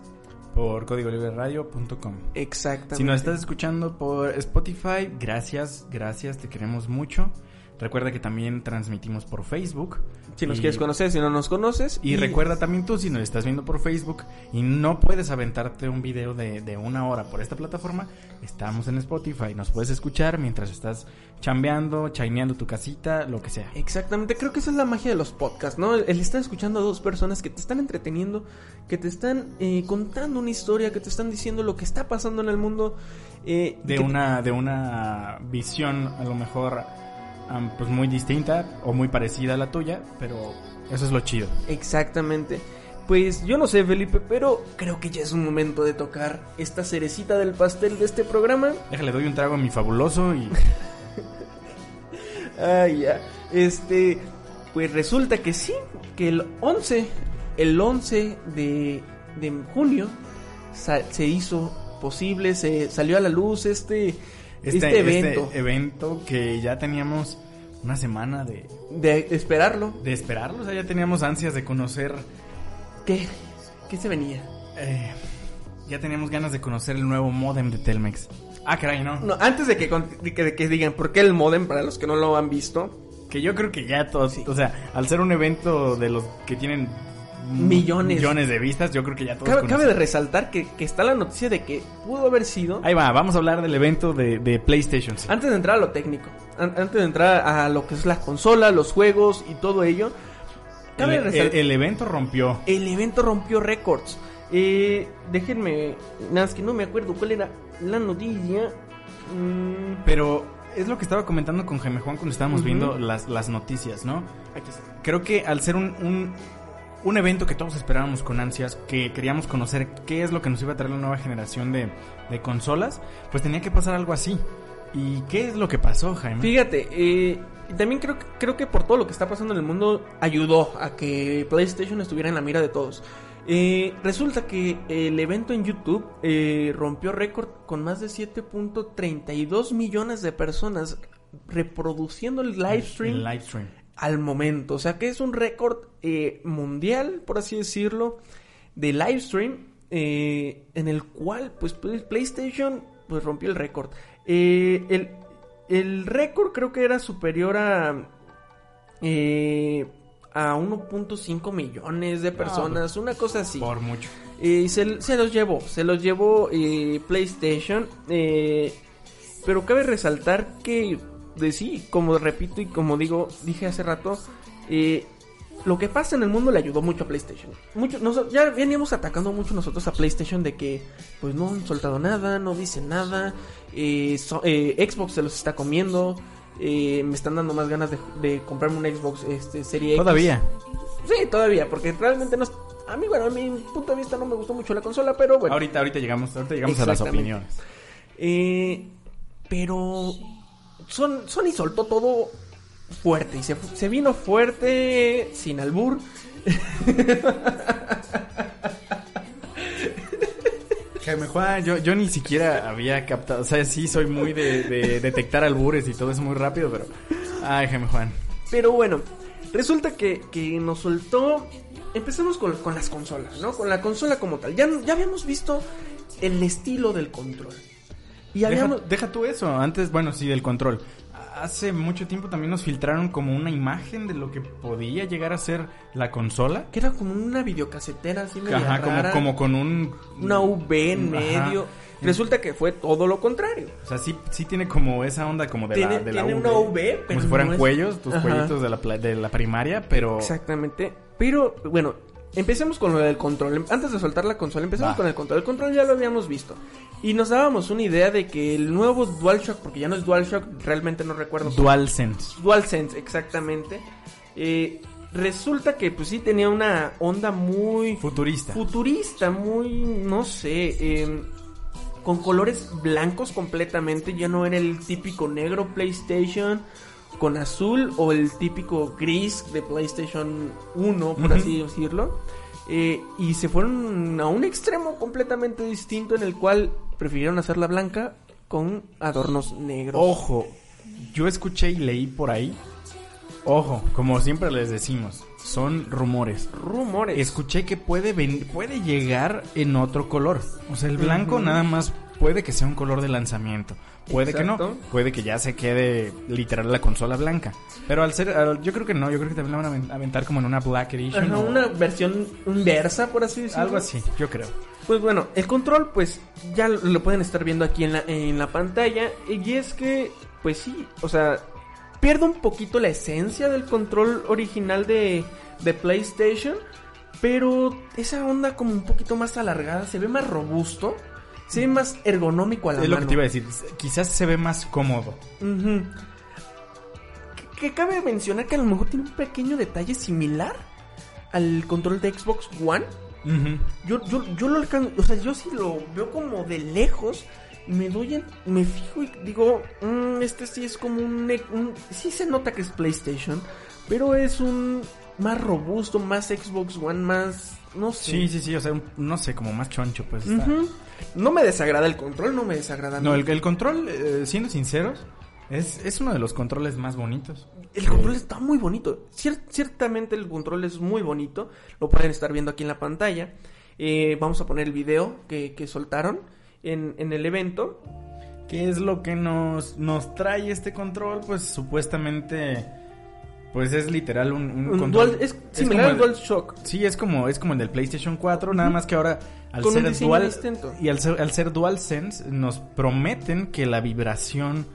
Speaker 2: Por códigolibreradio.com.
Speaker 3: Exactamente.
Speaker 2: Si nos estás escuchando por Spotify, gracias, gracias, te queremos mucho. Recuerda que también transmitimos por Facebook.
Speaker 3: Si nos
Speaker 2: Y-
Speaker 3: quieres conocer, si no nos conoces.
Speaker 2: Y recuerda también tú, si nos estás viendo por Facebook y no puedes aventarte un video de, de una hora por esta plataforma, estamos en Spotify. Nos puedes escuchar mientras estás chambeando, chaineando tu casita, lo que sea.
Speaker 3: Exactamente, creo que esa es la magia de los podcasts, ¿no? El, el estar escuchando a dos personas que te están entreteniendo, que te están eh, contando una historia, que te están diciendo lo que está pasando en el mundo. eh,
Speaker 2: De
Speaker 3: te-
Speaker 2: una, de una visión a lo mejor pues muy distinta o muy parecida a la tuya, pero eso es lo chido.
Speaker 3: Exactamente. Pues yo no sé, Felipe, pero creo que ya es un momento de tocar esta cerecita del pastel de este programa.
Speaker 2: Déjale, doy un trago a mi fabuloso y...
Speaker 3: Ay, ya. Este, pues resulta que sí, que el 11, el 11 de, de junio se hizo posible, se salió a la luz este, este, evento.
Speaker 2: este evento que ya teníamos una semana de,
Speaker 3: De esperarlo.
Speaker 2: de esperarlo, o sea, ya teníamos ansias de conocer,
Speaker 3: ¿Qué? ¿Qué se venía?
Speaker 2: eh, ya teníamos ganas de conocer el nuevo modem de Telmex. Ah, caray, no.
Speaker 3: No, antes de que, con- de que, de que digan por qué el modem, para los que no lo han visto,
Speaker 2: Que yo creo que ya todos,
Speaker 3: Sí.
Speaker 2: o sea, al ser un evento de los que tienen
Speaker 3: Millones.
Speaker 2: millones de vistas, yo creo que ya todos
Speaker 3: cabe, cabe de resaltar que, que está la noticia de que pudo haber sido...
Speaker 2: Ahí va, vamos a hablar del evento de, de PlayStation. sí.
Speaker 3: Antes de entrar a lo técnico, an- antes de entrar a lo que es la consola, los juegos y todo ello,
Speaker 2: El,
Speaker 3: cabe
Speaker 2: el-
Speaker 3: resaltar...
Speaker 2: el evento rompió.
Speaker 3: el evento rompió récords. Eh, déjenme, nada más que no me acuerdo cuál era la noticia. Mm,
Speaker 2: Pero es lo que estaba comentando con Jaime Juan cuando estábamos viendo las, las noticias, ¿no?
Speaker 3: aquí está.
Speaker 2: Creo que al ser un, un, un evento que todos esperábamos con ansias, que queríamos conocer qué es lo que nos iba a traer la nueva generación de, de consolas, pues tenía que pasar algo así. ¿Y qué es lo que pasó, Jaime?
Speaker 3: Fíjate, eh, también creo, que- creo que por todo lo que está pasando en el mundo ayudó a que PlayStation estuviera en la mira de todos. Eh, resulta que el evento en YouTube eh, rompió récord con más de 7.32 millones de personas reproduciendo el live stream
Speaker 2: El live stream.
Speaker 3: Al momento. O sea que es un récord eh, mundial, por así decirlo, de live stream eh, en el cual pues Play- PlayStation pues rompió el récord. Eh, el, el récord creo que era superior a eh, a 1.5 millones de personas, una cosa así.
Speaker 2: Por mucho.
Speaker 3: Eh, se, se los llevó, se los llevó eh, PlayStation. eh, pero cabe resaltar que, de sí, como repito y como digo, dije hace rato, eh, lo que pasa en el mundo le ayudó mucho a PlayStation. Mucho, noso- ya veníamos atacando mucho nosotros a PlayStation de que, pues no han soltado nada, no dicen nada, eh, so- eh, Xbox se los está comiendo. eh, me están dando más ganas de, de comprarme un Xbox este, Serie X.
Speaker 2: Todavía.
Speaker 3: Sí, todavía, porque realmente no A mí, bueno, a mi punto de vista no me gustó mucho la consola, pero bueno.
Speaker 2: Ahorita, ahorita llegamos, ahorita llegamos a las opiniones.
Speaker 3: Eh, pero Son, Sony soltó todo fuerte y se, se vino fuerte sin albur.
Speaker 2: Jaime Juan, yo, yo ni siquiera había captado. O sea, sí soy muy de, de detectar albures y todo eso muy rápido, pero. Ay, Jaime Juan.
Speaker 3: Pero bueno, resulta que, que nos soltó. Empezamos con, con las consolas, ¿no? Con la consola como tal. Ya, ya habíamos visto el estilo del control. Y
Speaker 2: Deja,
Speaker 3: habíamos.
Speaker 2: deja tú eso. Antes, bueno, sí, del control. Hace mucho tiempo también nos filtraron como una imagen de lo que podía llegar a ser la consola.
Speaker 3: Que era como una videocasetera así media
Speaker 2: Ajá, como,
Speaker 3: rara,
Speaker 2: como con un.
Speaker 3: Una V en
Speaker 2: Ajá.
Speaker 3: medio. Resulta que fue todo lo contrario.
Speaker 2: O sea, sí, sí tiene como esa onda como de
Speaker 3: Tiene-
Speaker 2: la, de la
Speaker 3: tiene
Speaker 2: V,
Speaker 3: una V, pero
Speaker 2: Como si fueran
Speaker 3: no es-
Speaker 2: cuellos, tus
Speaker 3: Ajá.
Speaker 2: cuellitos de la, de la primaria, pero...
Speaker 3: Exactamente. Pero bueno, empecemos con lo del control. Antes de soltar la consola, empezamos
Speaker 2: Va.
Speaker 3: con el control. El control ya lo habíamos visto. Y nos dábamos una idea de que el nuevo DualShock, porque ya no es DualShock, realmente no recuerdo.
Speaker 2: DualSense.
Speaker 3: DualSense, exactamente. Eh, resulta que pues sí tenía una onda muy
Speaker 2: Futurista.
Speaker 3: futurista, muy, no sé, eh, con colores blancos completamente. Ya no era el típico negro PlayStation con azul o el típico gris de PlayStation 1, por así decirlo. Eh, y se fueron a un extremo completamente distinto en el cual prefirieron hacerla blanca con adornos negros.
Speaker 2: Ojo, yo escuché y leí por ahí. Ojo, como siempre les decimos, son rumores.
Speaker 3: rumores.
Speaker 2: Escuché que puede ven- puede llegar en otro color. O sea, el blanco nada más puede que sea un color de lanzamiento. Puede que no. Puede que ya se quede literal la consola blanca. Pero al ser, al- yo creo que no. Yo creo que también la van a aven- aventar como en una Black Edition.
Speaker 3: Ajá,
Speaker 2: o
Speaker 3: una versión inversa, por así decirlo.
Speaker 2: algo así, yo creo.
Speaker 3: Pues bueno, el control, pues ya lo- lo pueden estar viendo aquí en la, en la pantalla. Y es que, pues sí, o sea, pierde un poquito la esencia del control original de, de PlayStation. Pero esa onda como un poquito más alargada, se ve más robusto, se ve más ergonómico a la
Speaker 2: Es lo
Speaker 3: mano.
Speaker 2: que te iba a decir. Quizás se ve más cómodo.
Speaker 3: Ujú. Que, que cabe mencionar que a lo mejor tiene un pequeño detalle similar al control de Xbox One. Yo, yo, yo lo alcan- o sea, yo sí lo veo como de lejos. Me doy, en- me fijo y digo, "Mm, este sí es como un, ne- un- sí se nota que es PlayStation, pero es un más robusto, más Xbox One, más, no sé.
Speaker 2: Sí, sí, sí. O sea, un- no sé, como más choncho, pues. está.
Speaker 3: Ujú. No me desagrada el control, no me desagrada.
Speaker 2: No,
Speaker 3: nada.
Speaker 2: el, el control, eh, siendo sinceros, es, es uno de los controles más bonitos.
Speaker 3: El control está muy bonito. Cier- ciertamente el control es muy bonito. Lo pueden estar viendo aquí en la pantalla. Eh, vamos a poner el video que, que soltaron en, en el evento.
Speaker 2: ¿Qué es lo que nos, nos trae este control? Pues supuestamente, pues es literal un, un
Speaker 3: Un
Speaker 2: control.
Speaker 3: dual- es similar al
Speaker 2: como el-
Speaker 3: DualShock.
Speaker 2: Sí, es como, es como el del PlayStation 4, nada más que ahora al
Speaker 3: Con
Speaker 2: ser dual
Speaker 3: distinto.
Speaker 2: y al ser, al ser DualSense nos prometen que la vibración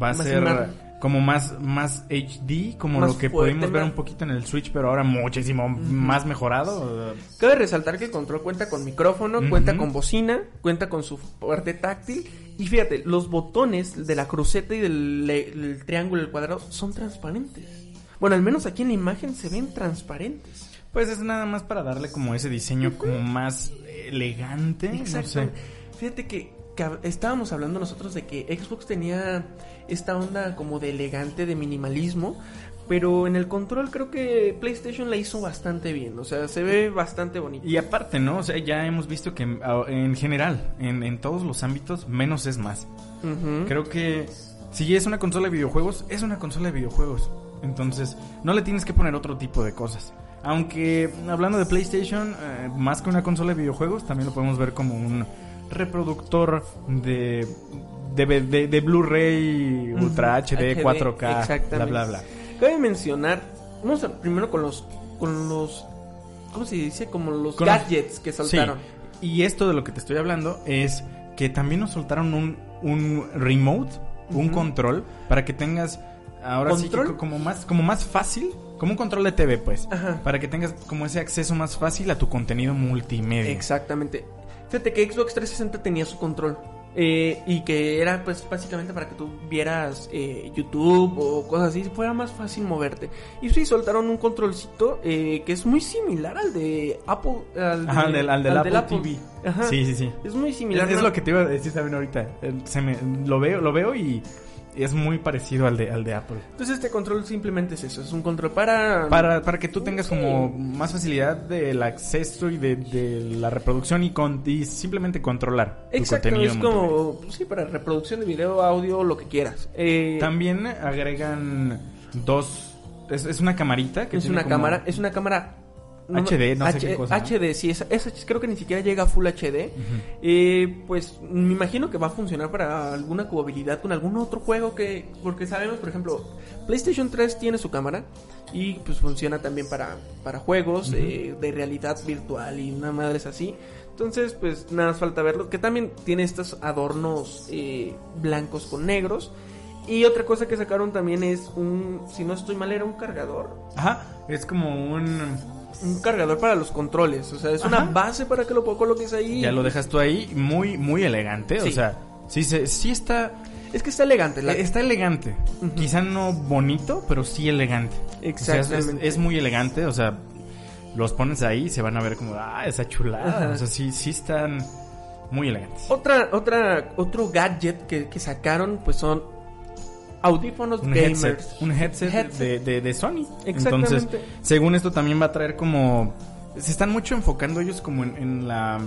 Speaker 2: va a ser como más más HD, como
Speaker 3: Más
Speaker 2: lo que
Speaker 3: fuerte,
Speaker 2: pudimos ver un poquito en el Switch, pero ahora muchísimo más mejorado.
Speaker 3: Cabe resaltar que el control cuenta con micrófono, cuenta con bocina, cuenta con su parte táctil. Y fíjate, los botones de la cruceta y del, el triángulo el cuadrado son transparentes. Bueno, al menos aquí en la imagen se ven transparentes.
Speaker 2: Pues es nada más para darle como ese diseño como más elegante, no sé.
Speaker 3: Exacto. Fíjate que, estábamos hablando nosotros de que Xbox tenía esta onda como de elegante, de minimalismo. Pero en el control creo que PlayStation la hizo bastante bien. O sea, se ve bastante bonito.
Speaker 2: Y aparte, ¿no? O sea, ya hemos visto que en general, en, en todos los ámbitos, menos es más. Creo que si es una consola de videojuegos, es una consola de videojuegos. Entonces, no le tienes que poner otro tipo de cosas. Aunque, hablando de PlayStation, eh, más que una consola de videojuegos, también lo podemos ver como un reproductor de, de, de- de Blu-ray Ultra HD,
Speaker 3: HD,
Speaker 2: 4K, bla,
Speaker 3: exactamente.
Speaker 2: bla, bla.
Speaker 3: Cabe mencionar, vamos a primero con los, con los, ¿cómo se dice? Como los
Speaker 2: Con los-
Speaker 3: gadgets que
Speaker 2: Sí,
Speaker 3: soltaron.
Speaker 2: y esto de lo que te estoy hablando es que también nos soltaron un, un remote, un control, para que tengas ahora sí como más, como más fácil, como un control de TV pues,
Speaker 3: Ajá.
Speaker 2: para que tengas como ese acceso más fácil a tu contenido multimedia.
Speaker 3: Exactamente. Fíjate que Xbox 360 tenía su control. eh, y que era pues básicamente para que tú vieras eh, YouTube o cosas así, fuera más fácil moverte. Y sí, soltaron un controlcito eh, que es muy similar al de Apple. Al, de-
Speaker 2: Ajá, al del, al del
Speaker 3: al
Speaker 2: Apple, TV.
Speaker 3: Ajá.
Speaker 2: Sí, sí, sí.
Speaker 3: Es muy similar.
Speaker 2: es
Speaker 3: ¿no?
Speaker 2: lo que te iba a decir también ahorita. Se me- lo veo, lo veo y es muy parecido al de, al de Apple.
Speaker 3: Entonces este control simplemente es eso, es un control para...
Speaker 2: Para, para que tú tengas como más facilidad del acceso y de, de la reproducción y, con, y simplemente controlar tu
Speaker 3: Exacto,
Speaker 2: contenido.
Speaker 3: es como, sí, para reproducción de video, audio, lo que quieras. Eh,
Speaker 2: También agregan dos... Es, es una camarita que
Speaker 3: es
Speaker 2: tiene
Speaker 3: una
Speaker 2: como-
Speaker 3: cámara, es una cámara...
Speaker 2: HD, no sé
Speaker 3: H-
Speaker 2: qué cosa, ¿no?
Speaker 3: HD, sí, esa, esa creo que ni siquiera llega a Full HD. Eh, pues me imagino que va a funcionar para alguna jugabilidad con algún otro juego que... Porque sabemos, por ejemplo, PlayStation 3 tiene su cámara y pues funciona también para, para juegos eh, de realidad virtual y una madre es así. Entonces, pues nada más falta verlo. Que también tiene estos adornos eh, blancos con negros. Y otra cosa que sacaron también es un, si no estoy mal, era un cargador.
Speaker 2: Ajá, es como un...
Speaker 3: Un cargador para los controles. O sea, es una base para que lo coloques ahí.
Speaker 2: Ya lo dejas tú ahí, muy, muy elegante. O sea, sí, sí está...
Speaker 3: Es que está elegante. la-
Speaker 2: Eh, Está elegante.
Speaker 3: Ujú.
Speaker 2: Quizá no bonito, pero sí elegante. O sea, es- es-
Speaker 3: Exactamente.
Speaker 2: es, muy elegante, o sea, los pones ahí y se van a ver como, ah, esa chulada.
Speaker 3: Ajá.
Speaker 2: O sea, sí, sí están muy elegantes.
Speaker 3: Otra, otra, otro gadget que, que sacaron, pues son audífonos
Speaker 2: Un
Speaker 3: gamers.
Speaker 2: headset, un headset,
Speaker 3: Headset.
Speaker 2: De, de, de Sony.
Speaker 3: Exactamente.
Speaker 2: Entonces, según esto también va a traer como... Se están mucho enfocando ellos como en, en la...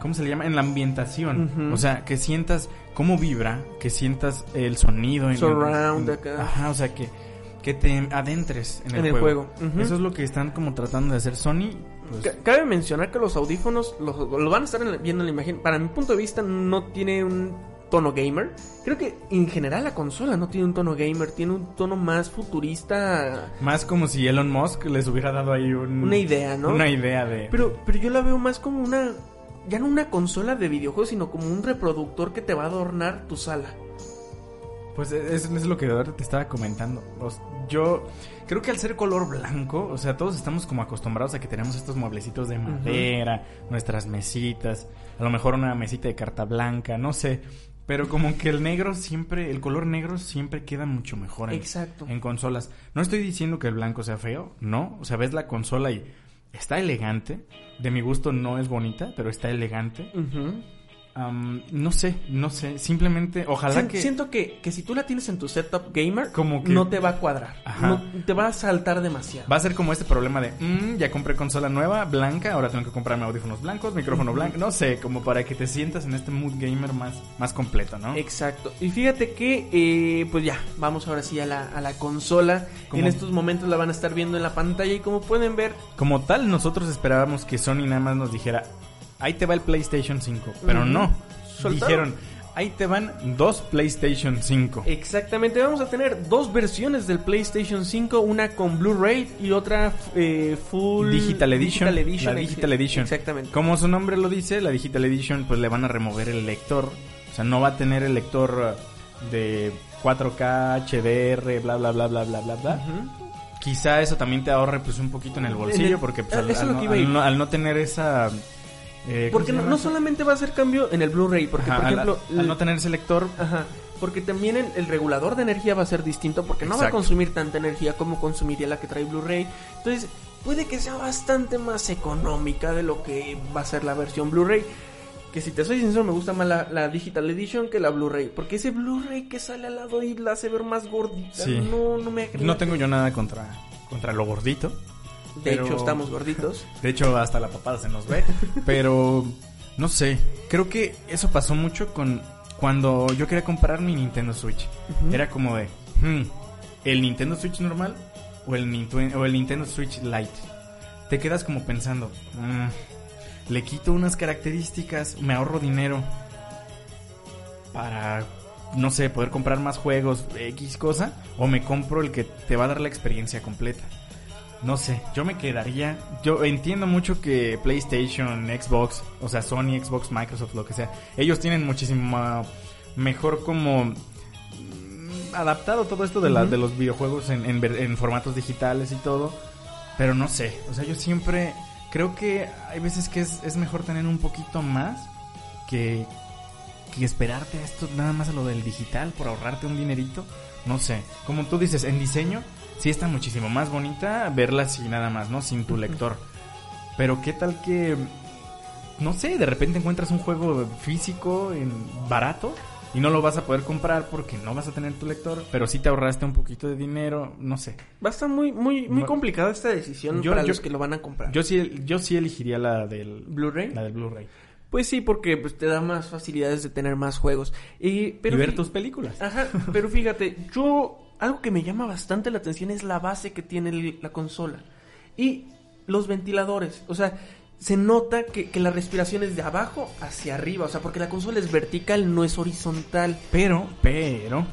Speaker 2: ¿Cómo se le llama? En la ambientación. O sea, que sientas cómo vibra, que sientas el sonido. En,
Speaker 3: Surround
Speaker 2: en-
Speaker 3: acá.
Speaker 2: Ajá, o sea, que, que te adentres en el,
Speaker 3: En el
Speaker 2: juego.
Speaker 3: juego. Ujú.
Speaker 2: Eso es lo que están como tratando de hacer Sony. pues,
Speaker 3: Ca- Cabe mencionar que los audífonos los, los van a estar viendo en la imagen. Para mi punto de vista, no tiene un tono gamer. Creo que en general la consola no tiene un tono gamer, tiene un tono más futurista.
Speaker 2: más como si Elon Musk les hubiera dado ahí un-
Speaker 3: Una idea, ¿no?
Speaker 2: Una idea de...
Speaker 3: Pero, pero yo la veo más como una. Ya no una consola de videojuegos, sino como un reproductor que te va a adornar tu sala.
Speaker 2: Pues eso es lo que te estaba comentando. Yo creo que al ser color blanco, o sea, todos estamos como acostumbrados a que tenemos estos mueblecitos de madera, nuestras mesitas, a lo mejor una mesita de carta blanca, no sé. Pero como que el negro siempre, el color negro siempre queda mucho mejor en,
Speaker 3: Exacto.
Speaker 2: en consolas. No estoy diciendo que el blanco sea feo, no. O sea, ves la consola y está elegante. De mi gusto no es bonita, pero está elegante.
Speaker 3: Ujú.
Speaker 2: Am, no sé, no sé. Simplemente, ojalá que...
Speaker 3: Siento que, que si tú la tienes en tu setup gamer,
Speaker 2: Como que-
Speaker 3: no te va a cuadrar.
Speaker 2: Ajá.
Speaker 3: No, te va a saltar demasiado.
Speaker 2: Va a ser como este problema de, "Mm, ya compré consola nueva, blanca, ahora tengo que comprarme audífonos blancos, micrófono blanco, no sé, como para que te sientas en este mood gamer más, más completo, ¿no?
Speaker 3: Exacto. Y fíjate que, eh, pues ya, vamos ahora sí a la, a la consola.
Speaker 2: Como-
Speaker 3: En estos momentos la van a estar viendo en la pantalla y como pueden ver,
Speaker 2: Como tal, nosotros esperábamos que Sony nada más nos dijera, ahí te va el PlayStation 5, pero no.
Speaker 3: Soltaron.
Speaker 2: Dijeron, ahí te van dos PlayStation 5.
Speaker 3: exactamente, vamos a tener dos versiones del PlayStation 5, una con Blu-ray y otra eh, full
Speaker 2: Digital Edition,
Speaker 3: Digital Edition.
Speaker 2: la Digital Edition.
Speaker 3: Exactamente.
Speaker 2: Como su nombre lo dice, la Digital Edition pues le van a remover el lector, o sea, no va a tener el lector uh, de 4K, HDR, bla bla bla bla bla bla bla. Quizá eso también te ahorre pues un poquito en el bolsillo porque pues,
Speaker 3: ah,
Speaker 2: al, no, no- al no tener esa eh, ¿cómo
Speaker 3: Porque no, no solamente va a hacer cambio en el Blu-ray, porque
Speaker 2: Ajá,
Speaker 3: por ejemplo,
Speaker 2: al, al no tener ese lector
Speaker 3: Ajá, porque también el, el regulador de energía va a ser distinto porque no va a consumir tanta energía como consumiría la que trae Blu-ray. Entonces, puede que sea bastante más económica de lo que va a ser la versión Blu-ray. Que si te soy sincero, me gusta más la, la Digital Edition que la Blu-ray. Porque ese Blu-ray que sale al lado y la hace ver más gordita.
Speaker 2: Sí.
Speaker 3: No, no me
Speaker 2: no tengo yo nada contra contra lo gordito.
Speaker 3: De
Speaker 2: pero-
Speaker 3: hecho, estamos gorditos.
Speaker 2: De hecho, hasta la papada se nos ve. Pero, no sé. Creo que eso pasó mucho con cuando yo quería comprar mi Nintendo Switch. Era como de, hmm, ¿el Nintendo Switch normal o el, Nintendo, o el Nintendo Switch Lite? Te quedas como pensando, "Mm, le quito unas características, me ahorro dinero para, no sé, poder comprar más juegos, X cosa, o me compro el que te va a dar la experiencia completa. No sé, yo me quedaría. Yo entiendo mucho que PlayStation, Xbox, o sea, Sony, Xbox, Microsoft, lo que sea, ellos tienen muchísimo mejor como mm, adaptado todo esto de, la, de los videojuegos en, en en formatos digitales y todo. Pero no sé, o sea, yo siempre creo que hay veces que es, es mejor tener un poquito más que, que esperarte a esto nada más a lo del digital por ahorrarte un dinerito. No sé, como tú dices, en diseño sí está muchísimo más bonita verla así nada más, ¿no? Sin tu lector. Pero qué tal que, no sé, de repente encuentras un juego físico en barato y no lo vas a poder comprar porque no vas a tener tu lector, pero sí te ahorraste un poquito de dinero, no sé.
Speaker 3: Va a estar muy, muy, muy
Speaker 2: No.
Speaker 3: complicada esta decisión
Speaker 2: Yo-
Speaker 3: para
Speaker 2: yo-
Speaker 3: los que lo van a comprar.
Speaker 2: Yo sí, yo sí elegiría la del
Speaker 3: ¿Blu-ray?
Speaker 2: La del Blu-ray.
Speaker 3: Pues sí, porque pues, te da más facilidades de tener más juegos. Y, pero
Speaker 2: y ver tus películas.
Speaker 3: Ajá, pero fíjate, yo algo que me llama bastante la atención es la base que tiene la consola y los ventiladores. O sea, se nota que, que la respiración es de abajo hacia arriba. O sea, porque la consola es vertical, no es horizontal.
Speaker 2: Pero, pero,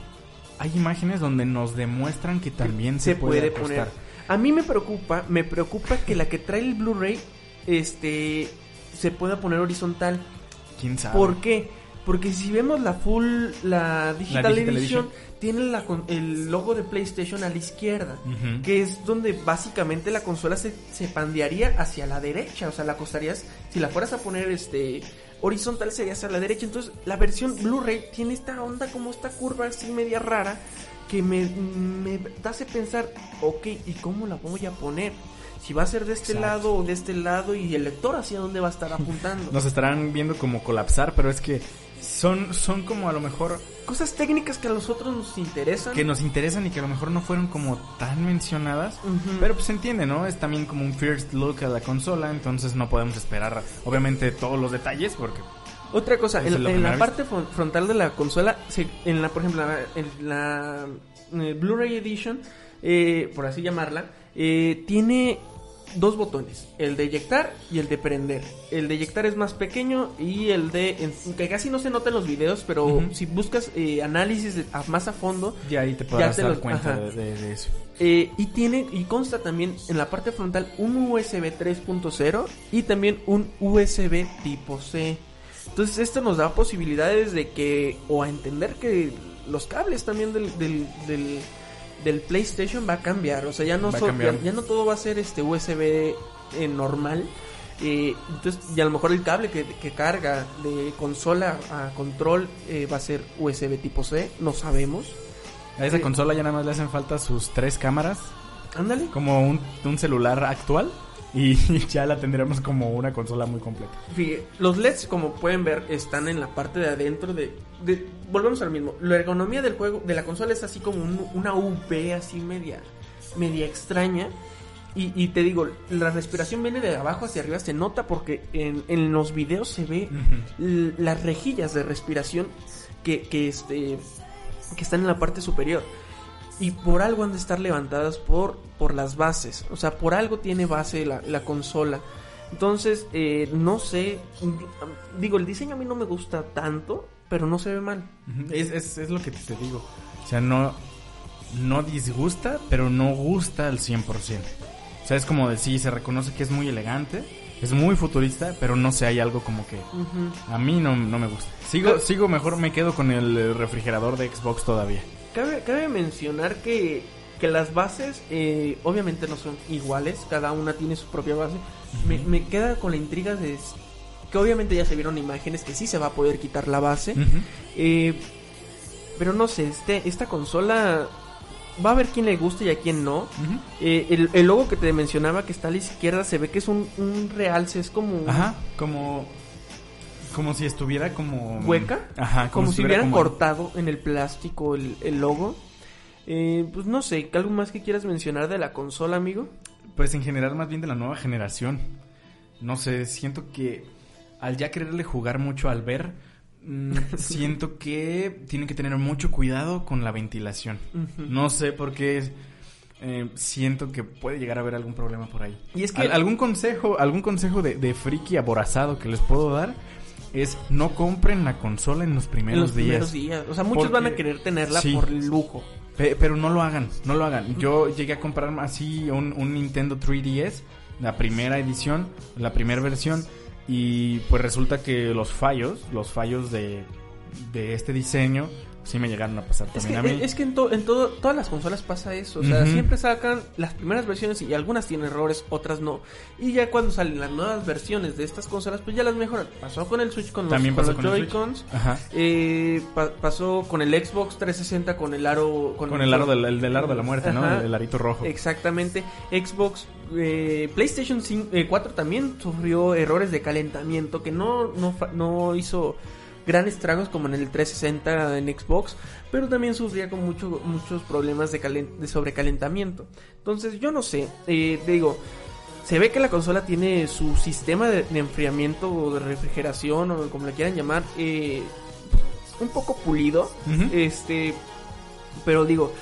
Speaker 2: hay imágenes donde nos demuestran que también se, puede,
Speaker 3: poner.
Speaker 2: ajustar.
Speaker 3: A mí me preocupa, me preocupa que la que trae el Blu-ray, este, se pueda poner horizontal.
Speaker 2: ¿Quién sabe?
Speaker 3: ¿Por qué? Porque si vemos la full, la Digital,
Speaker 2: Digital
Speaker 3: Edition,
Speaker 2: Edition.
Speaker 3: tiene la el logo de PlayStation a la izquierda. Que es donde básicamente la consola se, se pandearía hacia la derecha. O sea, la acostarías. Si la fueras a poner este horizontal, sería hacia la derecha. Entonces, la versión Blu-ray tiene esta onda como esta curva así media rara. Que me, me hace pensar, ok, ¿y cómo la voy a poner? Si va a ser de este
Speaker 2: Exacto.
Speaker 3: lado o de este lado y el lector hacia dónde va a estar apuntando.
Speaker 2: Nos estarán viendo como colapsar, pero es que son, son como a lo mejor
Speaker 3: Cosas técnicas que a nosotros nos interesan.
Speaker 2: que nos interesan y que a lo mejor no fueron como tan mencionadas. Pero pues se entiende, ¿no? Es también como un first look a la consola, entonces no podemos esperar obviamente todos los detalles porque
Speaker 3: Otra cosa, en,
Speaker 2: la
Speaker 3: en la
Speaker 2: primera
Speaker 3: parte fron- frontal de la consola, en la, por ejemplo, la- en la Blu-ray Edition, eh, por así llamarla, eh, tiene dos botones, el de eyectar y el de prender. El de eyectar es más pequeño y el de, que casi no se nota en los videos, pero si buscas eh, análisis de- a- más a fondo,
Speaker 2: ya ahí te podrás
Speaker 3: te
Speaker 2: dar
Speaker 3: los-
Speaker 2: cuenta de eso.
Speaker 3: Eh, y tiene y consta también en la parte frontal un USB 3.0 y también un USB tipo C. Entonces esto nos da posibilidades de que o a entender que los cables también del, del, del, del PlayStation va a cambiar. O sea, ya no, so- ya, ya no todo va a ser este USB eh, normal. Eh, entonces, y a lo mejor el cable que, que carga de consola a control eh, va a ser USB tipo C, no sabemos.
Speaker 2: A esa
Speaker 3: Sí.
Speaker 2: consola ya nada más le hacen falta sus tres cámaras,
Speaker 3: Ándale.
Speaker 2: como un, un celular actual, y ya la tendremos como una consola muy completa.
Speaker 3: Fíjate, los LEDs, como pueden ver, están en la parte de adentro de, de- Volvemos al mismo. La ergonomía del juego, de la consola es así como un- una V así media, media extraña. Y, y te digo, la respiración viene de abajo hacia arriba, se nota porque en, en los videos se ve l- las rejillas de respiración que, que, este, que están en la parte superior. Y por algo han de estar levantadas por, por las bases. O sea, por algo tiene base la, la consola. Entonces, eh, no sé. Digo, el diseño a mí no me gusta tanto, pero no se ve mal.
Speaker 2: Es, es, es lo que te digo. O sea, no, no disgusta, pero no gusta al 100%. O sea, es como decir, se reconoce que es muy elegante, es muy futurista, pero no sé, hay algo como que a mí no, no me gusta. Sigo, sigo mejor, me quedo con el refrigerador de Xbox todavía.
Speaker 3: Cabe, cabe mencionar que, que las bases eh, obviamente no son iguales, cada una tiene su propia base. me, me queda con la intriga de que obviamente ya se vieron imágenes que sí se va a poder quitar la base. Eh, pero no sé, este, esta consola va a haber quien le guste y a quien no. Eh, el, el logo que te mencionaba que está a la izquierda se ve que es un, un realce, es como
Speaker 2: Ajá, como como si estuviera como
Speaker 3: hueca,
Speaker 2: Ajá,
Speaker 3: como, si
Speaker 2: estuviera
Speaker 3: hubieran
Speaker 2: como-
Speaker 3: cortado en el plástico el, el logo. Eh, pues no sé, ¿algo más que quieras mencionar de la consola, amigo?
Speaker 2: Pues en general más bien de la nueva generación. No sé, siento que al ya quererle jugar mucho al ver, mm, siento que tienen que tener mucho cuidado con la ventilación. No sé por qué eh, siento que puede llegar a haber algún problema por ahí.
Speaker 3: Y es que-
Speaker 2: Al- algún consejo, algún consejo de, de friki aborazado que les puedo dar es no compren la consola en los
Speaker 3: En
Speaker 2: primeros
Speaker 3: los
Speaker 2: días.
Speaker 3: primeros días. O sea, muchos
Speaker 2: Porque-
Speaker 3: van a querer tenerla
Speaker 2: Sí.
Speaker 3: por lujo.
Speaker 2: Pe- pero no lo hagan, no lo hagan. Yo llegué a comprar así un, un Nintendo 3DS, la primera edición, la primera versión, y pues resulta que los fallos, los fallos de, de este diseño, sí me llegaron a pasar
Speaker 3: Es que,
Speaker 2: también a mí.
Speaker 3: es que en, to- en todo, todas las consolas pasa eso. O sea, siempre sacan las primeras versiones y algunas tienen errores, otras no. Y ya cuando salen las nuevas versiones de estas consolas, pues ya las mejoran. Pasó con el Switch con los,
Speaker 2: También
Speaker 3: con. Joy-Cons. Eh, pa- pasó con el Xbox 360 con el aro.
Speaker 2: Con el aro del, el del aro de la muerte, ¿no? El, el arito rojo.
Speaker 3: Exactamente. Xbox, eh, PlayStation 5, eh, 4 también sufrió errores de calentamiento que no, no, no hizo gran estragos como en el 360 en Xbox, pero también sufría con mucho, muchos problemas de, de sobrecalentamiento. Entonces yo no sé, eh, digo, se ve que la consola tiene su sistema de, de enfriamiento o de refrigeración o como le quieran llamar, eh, un poco pulido. Este, pero digo,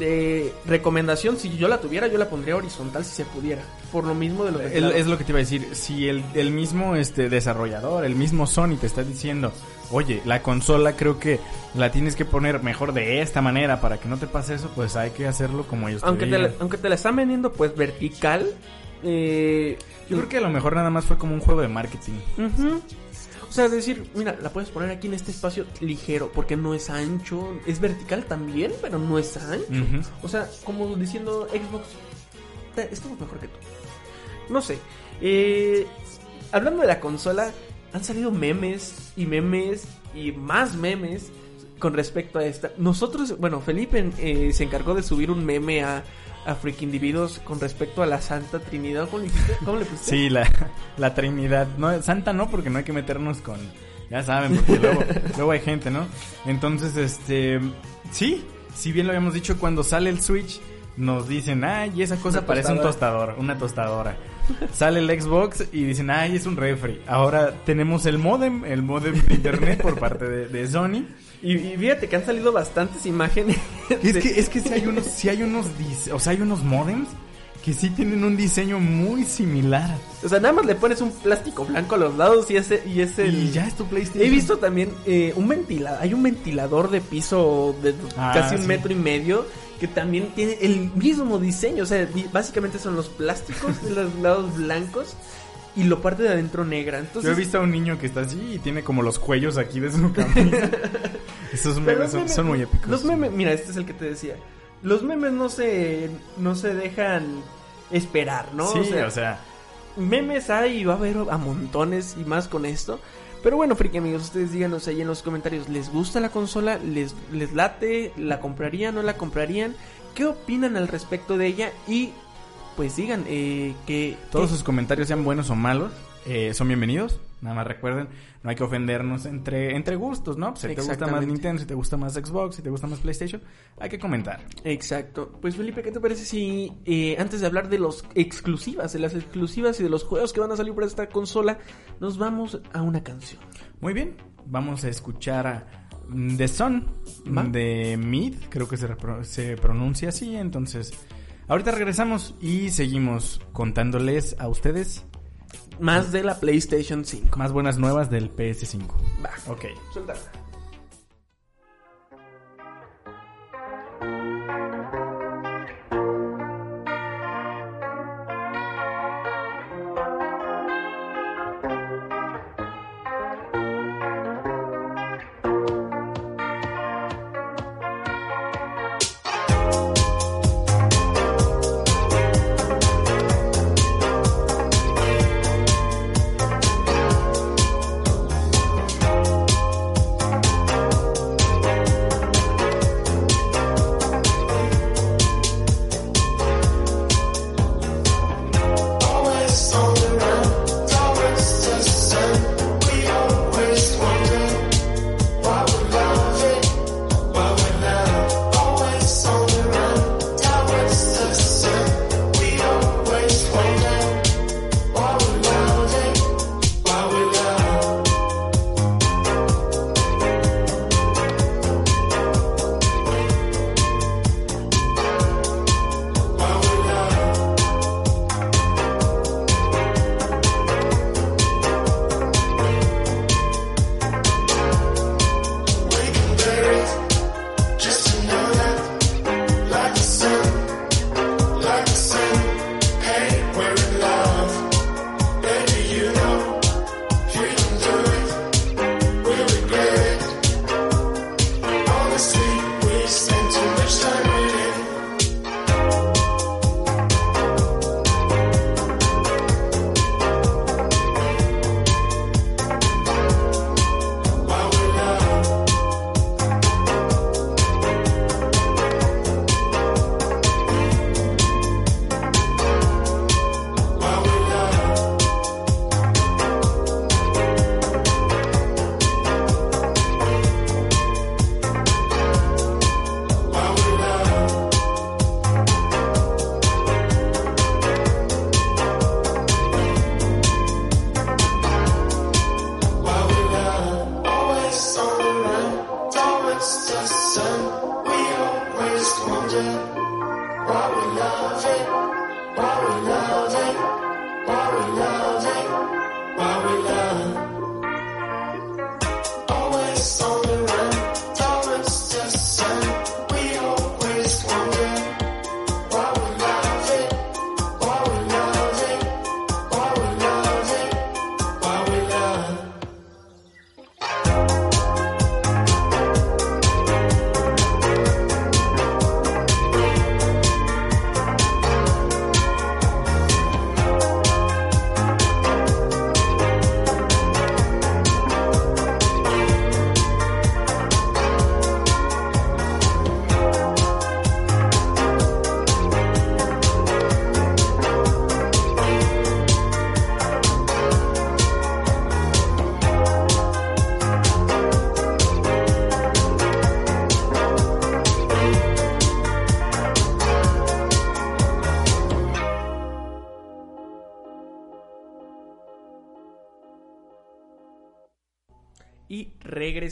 Speaker 3: eh, recomendación, si yo la tuviera, yo la pondría horizontal si se pudiera. Por lo mismo de lo que
Speaker 2: es lo que te iba a decir. Si el, el mismo este desarrollador, el mismo Sony te está diciendo, oye, la consola creo que la tienes que poner mejor de esta manera para que no te pase eso, pues hay que hacerlo como ellos
Speaker 3: aunque,
Speaker 2: te
Speaker 3: te la,
Speaker 2: digan.
Speaker 3: aunque te la están vendiendo pues vertical, eh,
Speaker 2: Yo creo que a lo mejor nada más fue como un juego de marketing.
Speaker 3: Ujú. O sea, decir, mira, la puedes poner aquí en este espacio ligero, porque no es ancho, es vertical también, pero no es ancho. O sea, como diciendo Xbox, "Te- estamos mejor que tú. No sé. Eh, hablando de la consola, han salido memes y memes y más memes con respecto a esta. Nosotros, bueno, Felipe eh, se encargó de subir un meme a, a Freak Individuos con respecto a la Santa Trinidad. ¿Cómo le, dijiste? ¿Cómo le pusiste?
Speaker 2: Sí, la, la Trinidad. No, Santa no, porque no hay que meternos con... Ya saben, porque luego, luego hay gente, ¿no? Entonces, este... Sí, si bien lo habíamos dicho, cuando sale el Switch, nos dicen, ay, esa cosa
Speaker 3: Una
Speaker 2: parece un tostador, una tostadora. Sale el Xbox y dicen, ay, es un refri. Ahora tenemos el modem, el modem de internet por parte de, de Sony.
Speaker 3: Y, y fíjate que han salido bastantes imágenes.
Speaker 2: Es
Speaker 3: de-
Speaker 2: que, es que sí hay unos, sí hay unos, o sea, hay unos modems que sí tienen un diseño muy similar.
Speaker 3: O sea, nada más le pones un plástico blanco a los lados y ese y es el...
Speaker 2: Y ya es tu PlayStation.
Speaker 3: He visto también eh, un ventilador, hay un ventilador de piso de
Speaker 2: Ah,
Speaker 3: casi un
Speaker 2: sí.
Speaker 3: metro y medio que también tiene el mismo diseño, o sea, básicamente son los plásticos de los lados blancos y lo parte de adentro negra. Entonces,
Speaker 2: Yo he visto a un niño que está así y tiene como los cuellos aquí de su camisa. Esos memes son, muy épicos.
Speaker 3: Los memes, mira, este es el que te decía. Los memes no se no se dejan esperar, ¿no?
Speaker 2: Sí, o sea,
Speaker 3: memes hay y va a haber a montones y más con esto. Pero bueno, friki amigos, ustedes díganos ahí en los comentarios, ¿les gusta la consola? ¿Les, les late? ¿La comprarían? ¿No la comprarían? ¿Qué opinan al respecto de ella? Y pues digan eh, que...
Speaker 2: todos
Speaker 3: que-
Speaker 2: sus comentarios sean buenos o malos, eh, son bienvenidos. Nada más recuerden, no hay que ofendernos entre, entre gustos, ¿no? Pues, si te gusta más. Nintendo, si te gusta más Xbox, si te gusta más PlayStation, hay que comentar.
Speaker 3: Exacto. Pues Felipe, ¿qué te parece si eh, antes de hablar de los exclusivas, de las exclusivas y de los juegos que van a salir para esta consola, nos vamos a una canción?
Speaker 2: Muy bien, vamos a escuchar a mm, The Sun
Speaker 3: Va.
Speaker 2: de Mid, creo que se, se pronuncia así, entonces ahorita regresamos y seguimos contándoles a ustedes
Speaker 3: Más de la PlayStation 5.
Speaker 2: más buenas nuevas del PS5.
Speaker 3: Va.
Speaker 2: Ok.
Speaker 3: Suelta.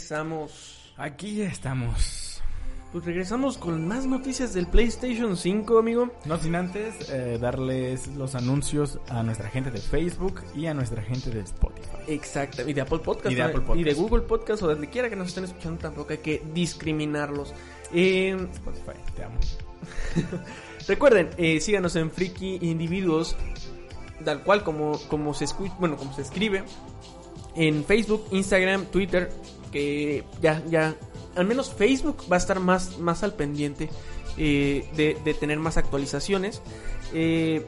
Speaker 3: Regresamos.
Speaker 2: Aquí estamos.
Speaker 3: Pues regresamos con más noticias del PlayStation 5, amigo.
Speaker 2: No sin antes eh, darles los anuncios a nuestra gente de Facebook y a nuestra gente de Spotify.
Speaker 3: Exacto, y de Apple Podcast.
Speaker 2: Y de
Speaker 3: ¿no?
Speaker 2: Apple Podcast.
Speaker 3: Y de Google Podcast o donde quiera que nos estén escuchando, tampoco hay que discriminarlos. Eh,
Speaker 2: Spotify, te amo.
Speaker 3: recuerden, eh, síganos en Friki Individuos, tal cual como, como se escucha, bueno, como se escribe. En Facebook, Instagram, Twitter, que ya, ya, al menos Facebook va a estar más, más al pendiente eh, de, tener más actualizaciones. Eh,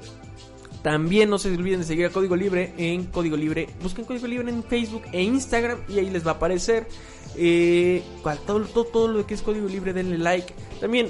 Speaker 3: también no se olviden de seguir a Código Libre en Código Libre. Busquen Código Libre en Facebook e Instagram y ahí les va a aparecer. Eh, todo, todo, todo lo que es Código Libre, denle like. También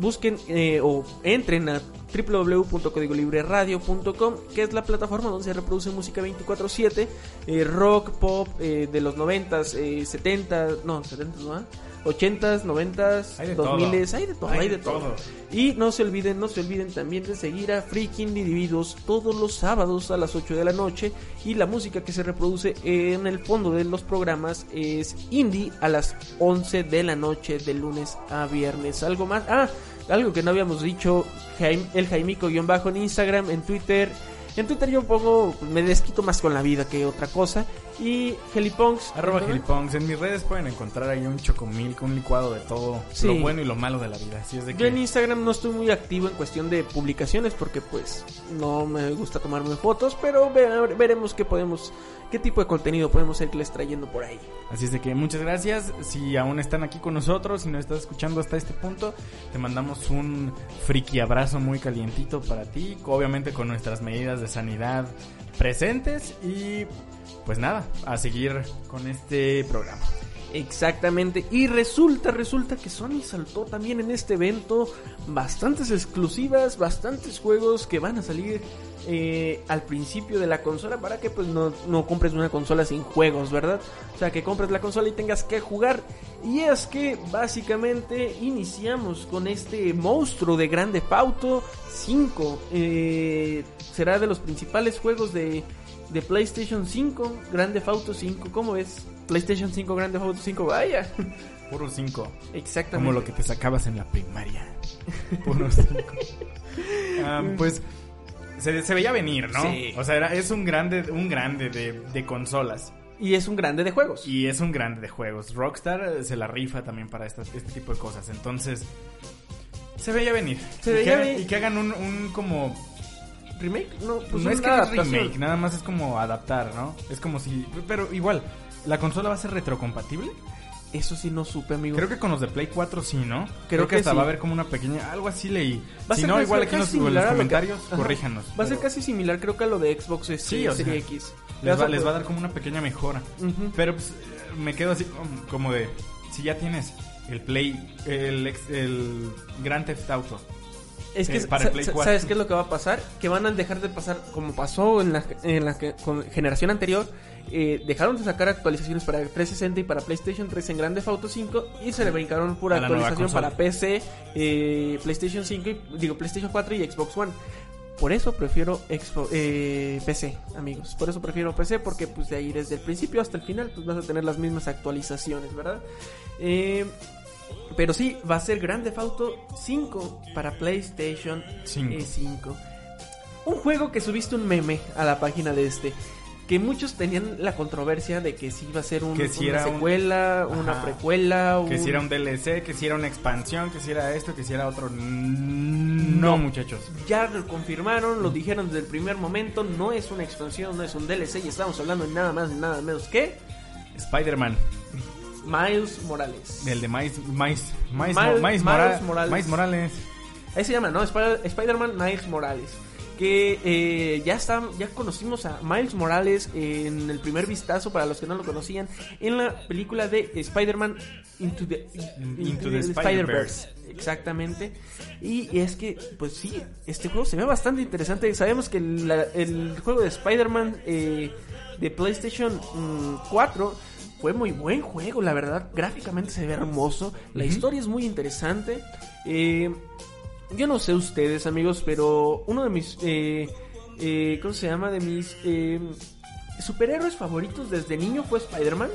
Speaker 3: busquen o entren a www.códigolibreradio.com que es la plataforma donde se reproduce música 24/7 eh, rock, pop eh, de los 90s, eh, 70s, no, 70s, ¿no? 80s, 90s,
Speaker 2: Hay de
Speaker 3: 2000s,
Speaker 2: todo.
Speaker 3: hay de todo,
Speaker 2: Hay
Speaker 3: hay
Speaker 2: de
Speaker 3: de todo.
Speaker 2: todo.
Speaker 3: Y no se olviden, no se olviden también de seguir a Freaking Individuos todos los sábados a las 8 de la noche. Y la música que se reproduce en el fondo de los programas es indie a las 11 de la noche de lunes a viernes. Algo más, ah, algo que no habíamos dicho, Jaime- el Jaimico-bajo en Instagram, en Twitter. En Twitter yo pongo, me desquito más con la vida que otra cosa. Y Helipunks.
Speaker 2: Arroba
Speaker 3: ¿no?
Speaker 2: Gilipongs. En mis redes pueden encontrar ahí un chocomilk, un licuado de todo
Speaker 3: Sí.
Speaker 2: lo bueno y lo malo de la vida. Así es de
Speaker 3: Yo en Instagram no estoy muy activo en cuestión de publicaciones porque pues no me gusta tomarme fotos, pero ve- veremos qué podemos, qué tipo de contenido podemos irles trayendo por ahí.
Speaker 2: Así es de que muchas gracias. Si aún están aquí con nosotros, si nos estás escuchando hasta este punto, te mandamos un friki abrazo muy calientito para ti, obviamente con nuestras medidas de sanidad presentes y pues nada, a seguir con este programa.
Speaker 3: Exactamente, y resulta, resulta que Sony saltó también en este evento bastantes exclusivas, bastantes juegos que van a salir eh, al principio de la consola para que pues no, no compres una consola sin juegos, ¿verdad? O sea, que compres la consola y tengas que jugar. Y es que básicamente iniciamos con este monstruo de Grande Pauto 5. Eh, será de los principales juegos de, de PlayStation 5, Grande Auto 5, ¿cómo ves? PlayStation 5, Grande Auto 5, vaya.
Speaker 2: Puro 5.
Speaker 3: Exactamente.
Speaker 2: Como lo que te sacabas en la primaria. Puro 5. pues se, se veía venir, ¿no?
Speaker 3: Sí.
Speaker 2: O sea, era, es un grande, un grande de, de consolas.
Speaker 3: Y es un grande de juegos.
Speaker 2: Y es un grande de juegos. Rockstar eh, se la rifa también para estas- este tipo de cosas. Entonces, se veía venir.
Speaker 3: Se
Speaker 2: y,
Speaker 3: veía
Speaker 2: que hagan,
Speaker 3: venir.
Speaker 2: y que hagan un, un como...
Speaker 3: ¿Remake? No, pues
Speaker 2: no es que es remake, nada más es como adaptar, ¿no? Es como si... Pero igual, ¿la consola va a ser retrocompatible?
Speaker 3: Eso sí no supe, amigo.
Speaker 2: Creo que con los de Play 4 sí, ¿no? Creo, que,
Speaker 3: que
Speaker 2: hasta
Speaker 3: sí.
Speaker 2: va a haber como una pequeña... Algo así leí.
Speaker 3: Va
Speaker 2: Si no,
Speaker 3: casi-
Speaker 2: igual aquí en los,
Speaker 3: casi
Speaker 2: en los
Speaker 3: que-
Speaker 2: comentarios,
Speaker 3: Ajá.
Speaker 2: corríjanos.
Speaker 3: Va a ser
Speaker 2: pero
Speaker 3: casi similar, creo que a lo de Xbox este,
Speaker 2: Sí, o sea,
Speaker 3: Series X.
Speaker 2: Les va, les va a dar como una pequeña mejora. Pero pues, me quedo así como- de... Si ya tienes el Play... El, ex- el Grand Theft Auto.
Speaker 3: Es que,
Speaker 2: Eh, para el Play
Speaker 3: sa-
Speaker 2: 4.
Speaker 3: ¿sabes qué es lo que va a pasar? Que van a dejar de pasar, como pasó en la, en la que- con- generación anterior, eh, dejaron de sacar actualizaciones para 360 y para PlayStation 3 en Grande Auto 5 y se le brincaron pura actualización para PC, eh, PlayStation 5, y, digo PlayStation 4 y Xbox One. Por eso prefiero Xbox, eh, PC, amigos. Por eso prefiero PC, porque pues de ahí desde el principio hasta el final pues vas a tener las mismas actualizaciones, ¿verdad? Eh, pero sí, va a ser Grand Theft Auto 5 para PlayStation
Speaker 2: Cinco.
Speaker 3: eh, 5. Un juego que subiste un meme a la página de este. Que muchos tenían la controversia de que si iba a ser un-
Speaker 2: Que si
Speaker 3: una
Speaker 2: era un-
Speaker 3: secuela, una precuela,
Speaker 2: Que si era un DLC, que si era una expansión, que si era esto, que si era otro. No, muchachos.
Speaker 3: Ya lo confirmaron, lo dijeron desde el primer momento, no es una expansión, no es un DLC y estamos hablando de nada más ni nada menos que
Speaker 2: Spider-Man,
Speaker 3: Miles Morales.
Speaker 2: el de Miles, Miles, Miles,
Speaker 3: Miles-
Speaker 2: Miles
Speaker 3: Miles
Speaker 2: Mora-
Speaker 3: Morales.
Speaker 2: Miles Morales.
Speaker 3: Ahí se llama, ¿no? Spider- Spider-Man Miles Morales. Que eh, ya está, ya conocimos a Miles Morales en el primer vistazo, para los que no lo conocían, en la película de Spider-Man Into the,
Speaker 2: Into the Spider-Verse.
Speaker 3: Exactamente. Y es que, pues sí, este juego se ve bastante interesante. Sabemos que la- el juego de Spider-Man eh, de PlayStation mm, 4 fue muy buen juego, la verdad. Gráficamente se ve hermoso. La historia es muy interesante. Eh, yo no sé ustedes, amigos, pero uno de mis. Eh, eh, ¿Cómo se llama? De mis. eh, superhéroes favoritos desde niño fue Spider-Man.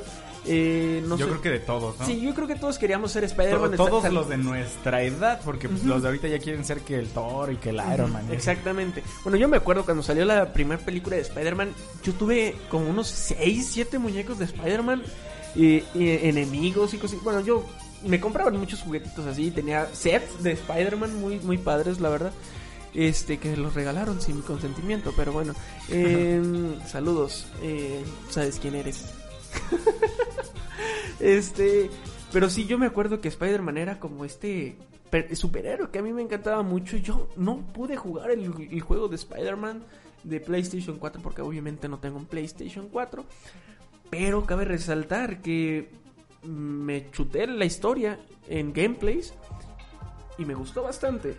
Speaker 3: Eh, no
Speaker 2: yo
Speaker 3: sé.
Speaker 2: creo que de todos, ¿no?
Speaker 3: Sí, yo creo que todos queríamos ser
Speaker 2: To-
Speaker 3: Spider-Man.
Speaker 2: todos
Speaker 3: Sal-
Speaker 2: los de nuestra edad, porque pues, los de ahorita ya quieren ser que el Thor y que el Iron Man. ¿eh?
Speaker 3: Exactamente. Bueno, yo me acuerdo cuando salió la primera película de Spider-Man, yo tuve como unos 6, 7 muñecos de Spider-Man, y, y enemigos y cosas. Bueno, yo me compraban muchos juguetitos así, tenía sets de Spider-Man muy, muy padres, la verdad. Este, que los regalaron sin mi consentimiento, pero bueno. Em, saludos, eh, sabes quién eres. este, pero sí, yo me acuerdo que Spider-Man era como este per- superhéroe que a mí me encantaba mucho. Yo no pude jugar el, el juego de Spider-Man de PlayStation 4 porque obviamente no tengo un PlayStation 4. Pero cabe resaltar que me chuté la historia en gameplays y me gustó bastante.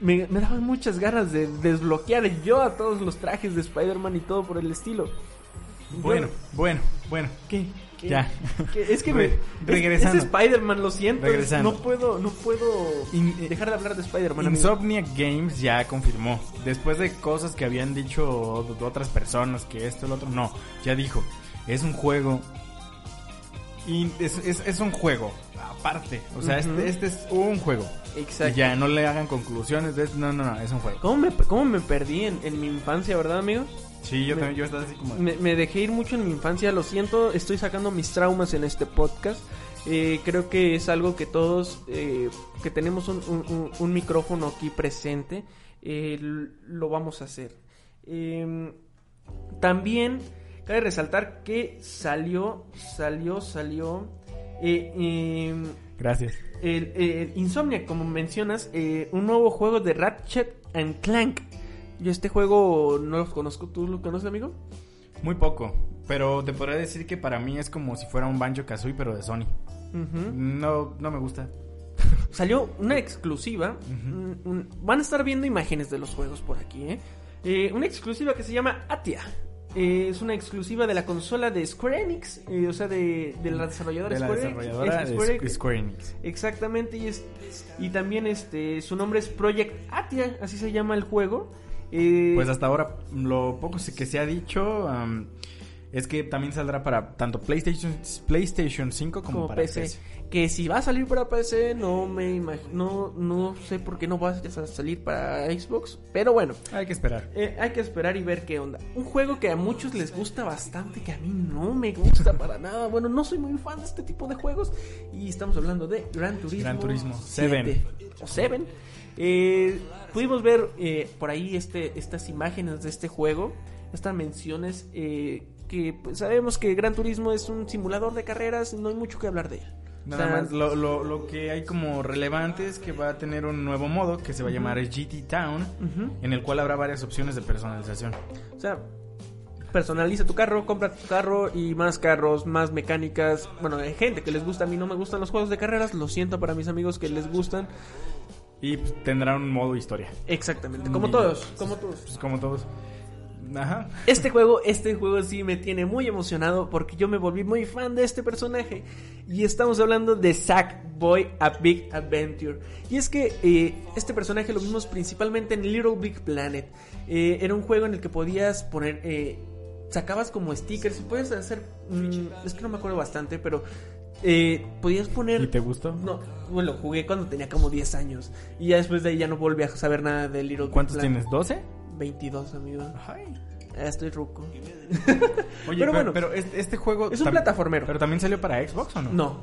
Speaker 3: Me, me daban muchas ganas de desbloquear yo a todos los trajes de Spider-Man y todo por el estilo.
Speaker 2: Bueno, bueno, bueno.
Speaker 3: ¿Qué? ¿Qué?
Speaker 2: Ya.
Speaker 3: ¿Qué? Es que
Speaker 2: Re-
Speaker 3: me, es-
Speaker 2: regresando.
Speaker 3: Es, Spider-Man, lo siento.
Speaker 2: Regresando.
Speaker 3: No puedo, no puedo
Speaker 2: In-
Speaker 3: dejar de hablar de Spider-Man.
Speaker 2: Insomniac Games ya confirmó. Después de cosas que habían dicho otras personas, que esto, el otro, no. Ya dijo, es un juego. Y es, es, es un juego, aparte. O sea, este, este es un juego.
Speaker 3: Exacto.
Speaker 2: Y ya, no le hagan conclusiones de. No, no, no, es un juego.
Speaker 3: ¿Cómo me, cómo me perdí en, en mi infancia, verdad, amigo?
Speaker 2: Sí, yo
Speaker 3: Me-
Speaker 2: también, yo estaba así como...
Speaker 3: Me, me dejé ir mucho en mi infancia, lo siento, estoy sacando mis traumas en este podcast. Eh, creo que es algo que todos eh, que tenemos un, un- un- un micrófono aquí presente, eh, lo vamos a hacer. Eh, también cabe resaltar que salió, salió, salió... eh, eh,
Speaker 2: Gracias.
Speaker 3: el, el Insomniac, como mencionas, eh, un nuevo juego de Ratchet and Clank. Yo este juego no lo conozco, ¿tú lo conoces, amigo?
Speaker 2: Muy poco. Pero te podría decir que para mí es como si fuera un Banjo Kazooie, pero de Sony. No, no me gusta.
Speaker 3: Salió una exclusiva. van a estar viendo imágenes de los juegos por aquí, ¿eh? Eh, una exclusiva que se llama Atia. Eh, es una exclusiva de la consola de Square Enix, eh, o sea, de, de la desarrolladora
Speaker 2: De la
Speaker 3: Square,
Speaker 2: desarrolladora
Speaker 3: es
Speaker 2: de
Speaker 3: Square
Speaker 2: Squ-
Speaker 3: Enix.
Speaker 2: Square Enix.
Speaker 3: Exactamente, y, es, y también este su nombre es Project Atia, así se llama el juego. Eh,
Speaker 2: Pues hasta ahora, lo poco que se ha dicho es que también saldrá para tanto PlayStation, PlayStation 5 como,
Speaker 3: como
Speaker 2: para
Speaker 3: PC.
Speaker 2: PC.
Speaker 3: Que si va a salir para PC, no me imagino, no, no sé por qué no va a salir para Xbox, pero bueno.
Speaker 2: Hay que esperar.
Speaker 3: Eh, hay que esperar y ver qué onda. Un juego que a muchos les gusta bastante, que a mí no me gusta para nada. Bueno, no soy muy fan de este tipo de juegos. Y estamos hablando de Gran Turismo.
Speaker 2: Gran Turismo,
Speaker 3: 7, O 7. Eh, pudimos ver eh, por ahí este, estas imágenes de este juego. Estas menciones eh, que pues, sabemos que Gran Turismo es un simulador de carreras. No hay mucho que hablar de él.
Speaker 2: Nada
Speaker 3: O sea,
Speaker 2: más, lo, lo, lo que hay como relevante es que va a tener un nuevo modo que se va a llamar GT Town, en el cual habrá varias opciones de personalización.
Speaker 3: O sea, personaliza tu carro, compra tu carro y más carros, más mecánicas. Bueno, hay gente que les gusta, a mí no me gustan los juegos de carreras, lo siento para mis amigos que les gustan.
Speaker 2: Y pues, tendrá un modo historia.
Speaker 3: Exactamente, como
Speaker 2: Y-
Speaker 3: todos, como todos.
Speaker 2: Pues como todos. Ajá.
Speaker 3: Este juego, este juego sí me tiene muy emocionado porque yo me volví muy fan de este personaje. Y estamos hablando de Sackboy A Big Adventure. Y es que eh, este personaje lo vimos principalmente en Little Big Planet. Eh, era un juego en el que podías poner... eh, sacabas como stickers y puedes hacer... mm, es que no me acuerdo bastante, pero... eh, podías poner...
Speaker 2: ¿Y te gustó?
Speaker 3: No, bueno, jugué cuando tenía como 10 años. Y ya después de ahí ya no volví a saber nada de Little Big
Speaker 2: ¿Cuántos
Speaker 3: Planet.
Speaker 2: tienes? ¿12?
Speaker 3: 22, amigo.
Speaker 2: Ay.
Speaker 3: Estoy ruco.
Speaker 2: Oye,
Speaker 3: Pero bueno.
Speaker 2: pero este, juego...
Speaker 3: Es un plataformero.
Speaker 2: ¿Pero también salió para Xbox o no?
Speaker 3: No.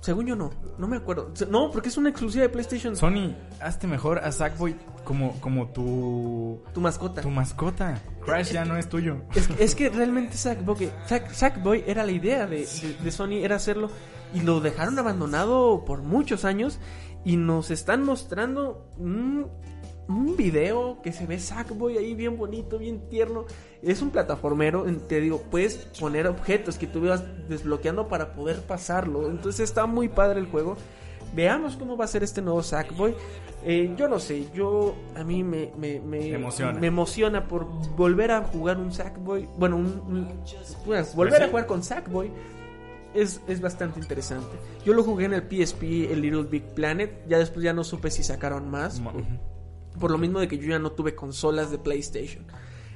Speaker 3: Según yo no. No me acuerdo. No, porque es una exclusiva de PlayStation.
Speaker 2: Sony, hazte mejor a Sackboy como, como tu,
Speaker 3: Tu mascota.
Speaker 2: tu mascota. Crash ya no es tuyo.
Speaker 3: Es, que- es que realmente Sackboy, Sack- Sackboy era la idea de, de- de Sony, era hacerlo. Y lo dejaron abandonado por muchos años. Y nos están mostrando un, un video que se ve Sackboy ahí bien bonito, bien tierno. Es un plataformero, en- te digo, puedes poner objetos que tú vas desbloqueando para poder pasarlo. Entonces está muy padre el juego. Veamos cómo va a ser este nuevo Sackboy. Eh, yo no sé, yo a mí me, me, me,
Speaker 2: emociona.
Speaker 3: me emociona por volver a jugar un Sackboy. Bueno, un, un- bueno, volver a jugar con Sackboy es, es bastante interesante. Yo lo jugué en el PSP, el Little Big Planet. Ya después ya no supe si sacaron más. Por lo mismo de que yo ya no tuve consolas de PlayStation.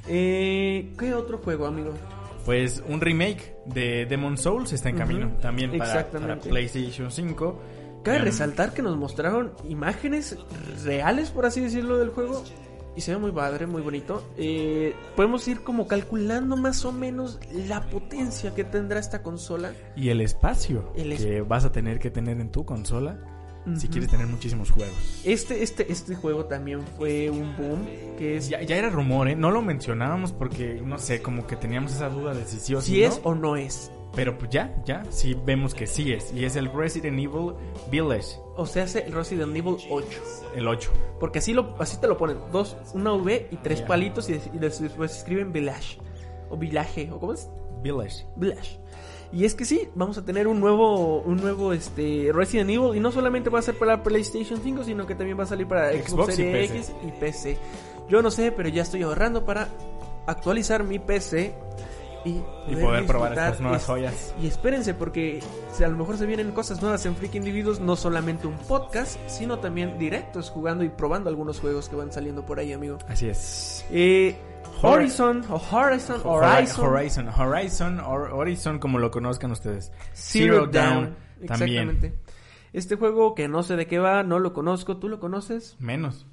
Speaker 3: Eh, ¿Qué otro juego, amigo?
Speaker 2: Pues un remake de Demon Souls está en camino también para, para PlayStation 5.
Speaker 3: Cabe
Speaker 2: Em,
Speaker 3: resaltar que nos mostraron imágenes reales, por así decirlo, del juego. Y se ve muy padre, muy bonito. Eh, podemos ir como calculando más o menos la potencia que tendrá esta consola.
Speaker 2: Y el espacio
Speaker 3: El
Speaker 2: que vas a tener que tener en tu consola si quieres tener muchísimos juegos.
Speaker 3: Este, este, este juego también fue un boom. Que es
Speaker 2: Ya, ya era rumor, ¿eh? No lo mencionábamos porque, no sé, como que teníamos esa duda de si sí o si,
Speaker 3: si
Speaker 2: no.
Speaker 3: es o no es.
Speaker 2: Pero pues ya, ya, sí vemos que sí es. Y es el Resident Evil Village,
Speaker 3: O sea, hace el Resident Evil 8.
Speaker 2: el 8.
Speaker 3: Porque así, lo, así te lo ponen. Dos, una V y tres palitos y, y después escriben Village. O Village. ¿O cómo es?
Speaker 2: Village.
Speaker 3: Village. Y es que sí, vamos a tener un nuevo, un nuevo este, Resident Evil. Y no solamente va a ser para PlayStation 5, sino que también va a salir para Xbox, Series. X y PC. Yo no sé, pero ya estoy ahorrando para actualizar mi PC y,
Speaker 2: Y poder probar estas nuevas
Speaker 3: es-
Speaker 2: joyas.
Speaker 3: Y espérense, porque a lo mejor se vienen cosas nuevas en Freak Individuos, no solamente un podcast, sino también directos jugando y probando algunos juegos que van saliendo por ahí, amigo.
Speaker 2: Así es.
Speaker 3: Eh,
Speaker 2: Hor-
Speaker 3: Horizon, o Horizon,
Speaker 2: Horizon.
Speaker 3: Horizon,
Speaker 2: Horizon. Horizon, or- Horizon, como lo conozcan ustedes.
Speaker 3: Zero, Down.
Speaker 2: también.
Speaker 3: Exactamente. Este juego que no sé de qué va, no lo conozco, ¿tú lo conoces?
Speaker 2: Menos.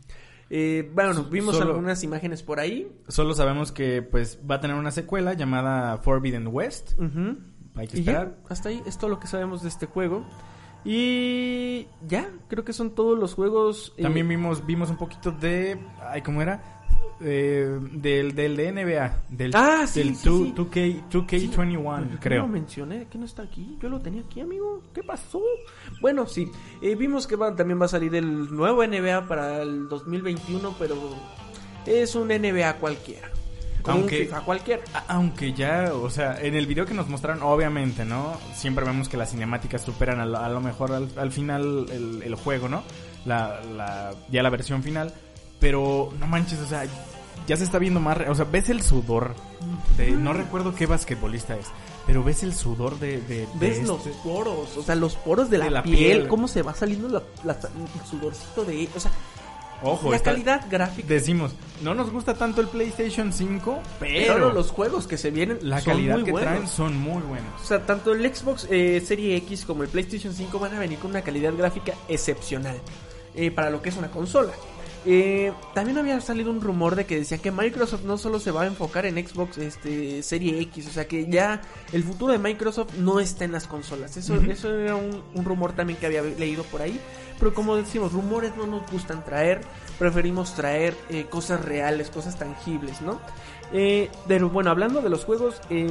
Speaker 3: Eh, bueno, vimos
Speaker 2: Solo-
Speaker 3: algunas imágenes por ahí.
Speaker 2: Solo sabemos que pues va a tener una secuela llamada Forbidden West.
Speaker 3: Ujú.
Speaker 2: Hay que
Speaker 3: Y ya,
Speaker 2: esperar.
Speaker 3: hasta ahí es todo lo que sabemos de este juego. Y ya, creo que son todos los juegos. eh,
Speaker 2: También vimos, vimos un poquito de. Ay, ¿cómo era? Eh, del, del de NBA. Del,
Speaker 3: Ah, sí,
Speaker 2: del
Speaker 3: sí,
Speaker 2: 2,
Speaker 3: sí.
Speaker 2: 2K, 2K21,
Speaker 3: ¿por qué
Speaker 2: creo.
Speaker 3: Lo mencioné, que no está aquí. Yo lo tenía aquí, amigo. ¿Qué pasó? Bueno, sí. eh, vimos que va- también va a salir el nuevo NBA para el 2021, pero es un NBA cualquiera. Como
Speaker 2: Aunque-
Speaker 3: un FIFA cualquiera.
Speaker 2: Aunque ya, o sea, en el video que nos mostraron, obviamente, ¿no? Siempre vemos que las cinemáticas superan a lo, a lo mejor al, al final el, el juego, ¿no? La, la, ya la versión final. Pero, no manches, o sea, ya se está viendo más... O sea, ves el sudor de... No recuerdo qué basquetbolista es, pero ves el sudor de... de- de
Speaker 3: ¿Ves
Speaker 2: este-
Speaker 3: los poros? O sea, los poros de la, piel,
Speaker 2: piel.
Speaker 3: cómo se va saliendo la, la- el sudorcito de O sea,
Speaker 2: Ojo,
Speaker 3: la
Speaker 2: está-
Speaker 3: calidad gráfica.
Speaker 2: Decimos, no nos gusta tanto el PlayStation 5, pero,
Speaker 3: Pero los juegos que se vienen
Speaker 2: la
Speaker 3: son
Speaker 2: calidad
Speaker 3: muy
Speaker 2: que
Speaker 3: buenos.
Speaker 2: traen son muy buenos.
Speaker 3: O sea, tanto el Xbox eh, Serie X como el PlayStation 5 van a venir con una calidad gráfica excepcional eh, para lo que es una consola. Eh, también había salido un rumor de que decía que Microsoft no solo se va a enfocar en Xbox este, Serie X, o sea que ya el futuro de Microsoft no está en las consolas. Eso, eso era un, un rumor también que había leído por ahí. Pero como decimos, rumores no nos gustan traer, preferimos traer eh, cosas reales, cosas tangibles, ¿no? Eh, pero bueno, hablando de los juegos, eh,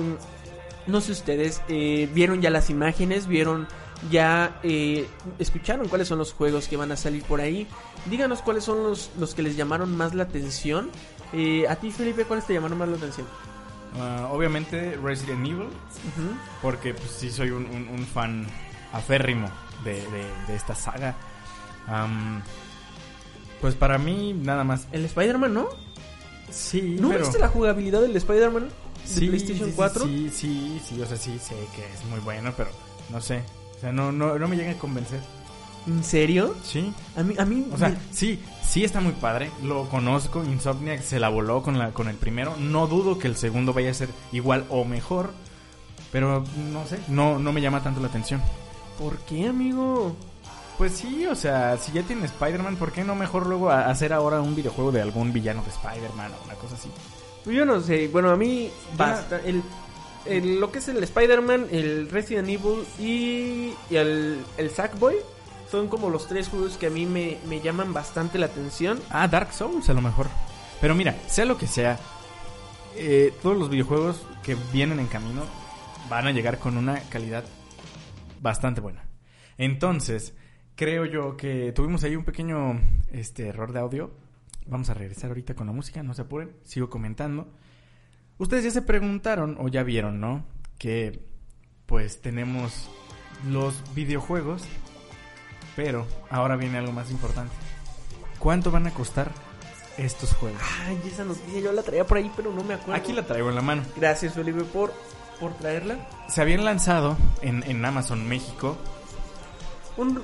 Speaker 3: no sé ustedes, eh, vieron ya las imágenes, vieron ya, eh, escucharon cuáles son los juegos que van a salir por ahí. Díganos cuáles son los, los que les llamaron más la atención. Eh, a ti, Felipe, ¿cuáles te llamaron más la atención?
Speaker 2: Ah, obviamente Resident Evil, porque pues, sí soy un, un- un fan aférrimo de, de- de esta saga. Pues para mí nada más.
Speaker 3: El Spider-Man, ¿no?
Speaker 2: Sí,
Speaker 3: ¿No
Speaker 2: pero...
Speaker 3: viste la jugabilidad del Spider-Man de
Speaker 2: Sí,
Speaker 3: PlayStation
Speaker 2: sí, sí,
Speaker 3: 4?
Speaker 2: Sí, sí, sí, o sea, sí sé que es muy bueno, pero no sé. O sea, no, no, no me llega a convencer.
Speaker 3: ¿En serio?
Speaker 2: Sí.
Speaker 3: A mí, a mí
Speaker 2: O sea,
Speaker 3: me-
Speaker 2: sí, sí está muy padre. Lo conozco. Insomniac se la voló con, la, con el primero. No dudo que el segundo vaya a ser igual o mejor. Pero no sé, no, no me llama tanto la atención.
Speaker 3: ¿por qué, amigo?
Speaker 2: Pues sí, o sea, si ya tiene Spider-Man, ¿por qué no mejor luego hacer ahora un videojuego de algún villano de Spider-Man o una cosa así?
Speaker 3: Pues Yo no sé, bueno, a mí
Speaker 2: Ya.
Speaker 3: basta. El, lo que es el Spider-Man, el Resident Evil y, y el, el Sackboy son como los tres juegos que a mí me, me llaman bastante la atención.
Speaker 2: Ah, Dark Souls a lo mejor. Pero mira, sea lo que sea, eh, todos los videojuegos que vienen en camino van a llegar con una calidad bastante buena. Entonces, creo yo que tuvimos ahí un pequeño este, error de audio. Vamos a regresar ahorita con la música, no se apuren, sigo comentando. Ustedes ya se preguntaron o ya vieron, ¿no? Que pues tenemos los videojuegos, pero ahora viene algo más importante. ¿Cuánto van a costar estos juegos?
Speaker 3: Ay, esa noticia yo la traía por ahí, pero no me acuerdo.
Speaker 2: Aquí la traigo en la mano.
Speaker 3: Gracias, Felipe, por, por traerla.
Speaker 2: Se habían lanzado en, en Amazon México
Speaker 3: Un,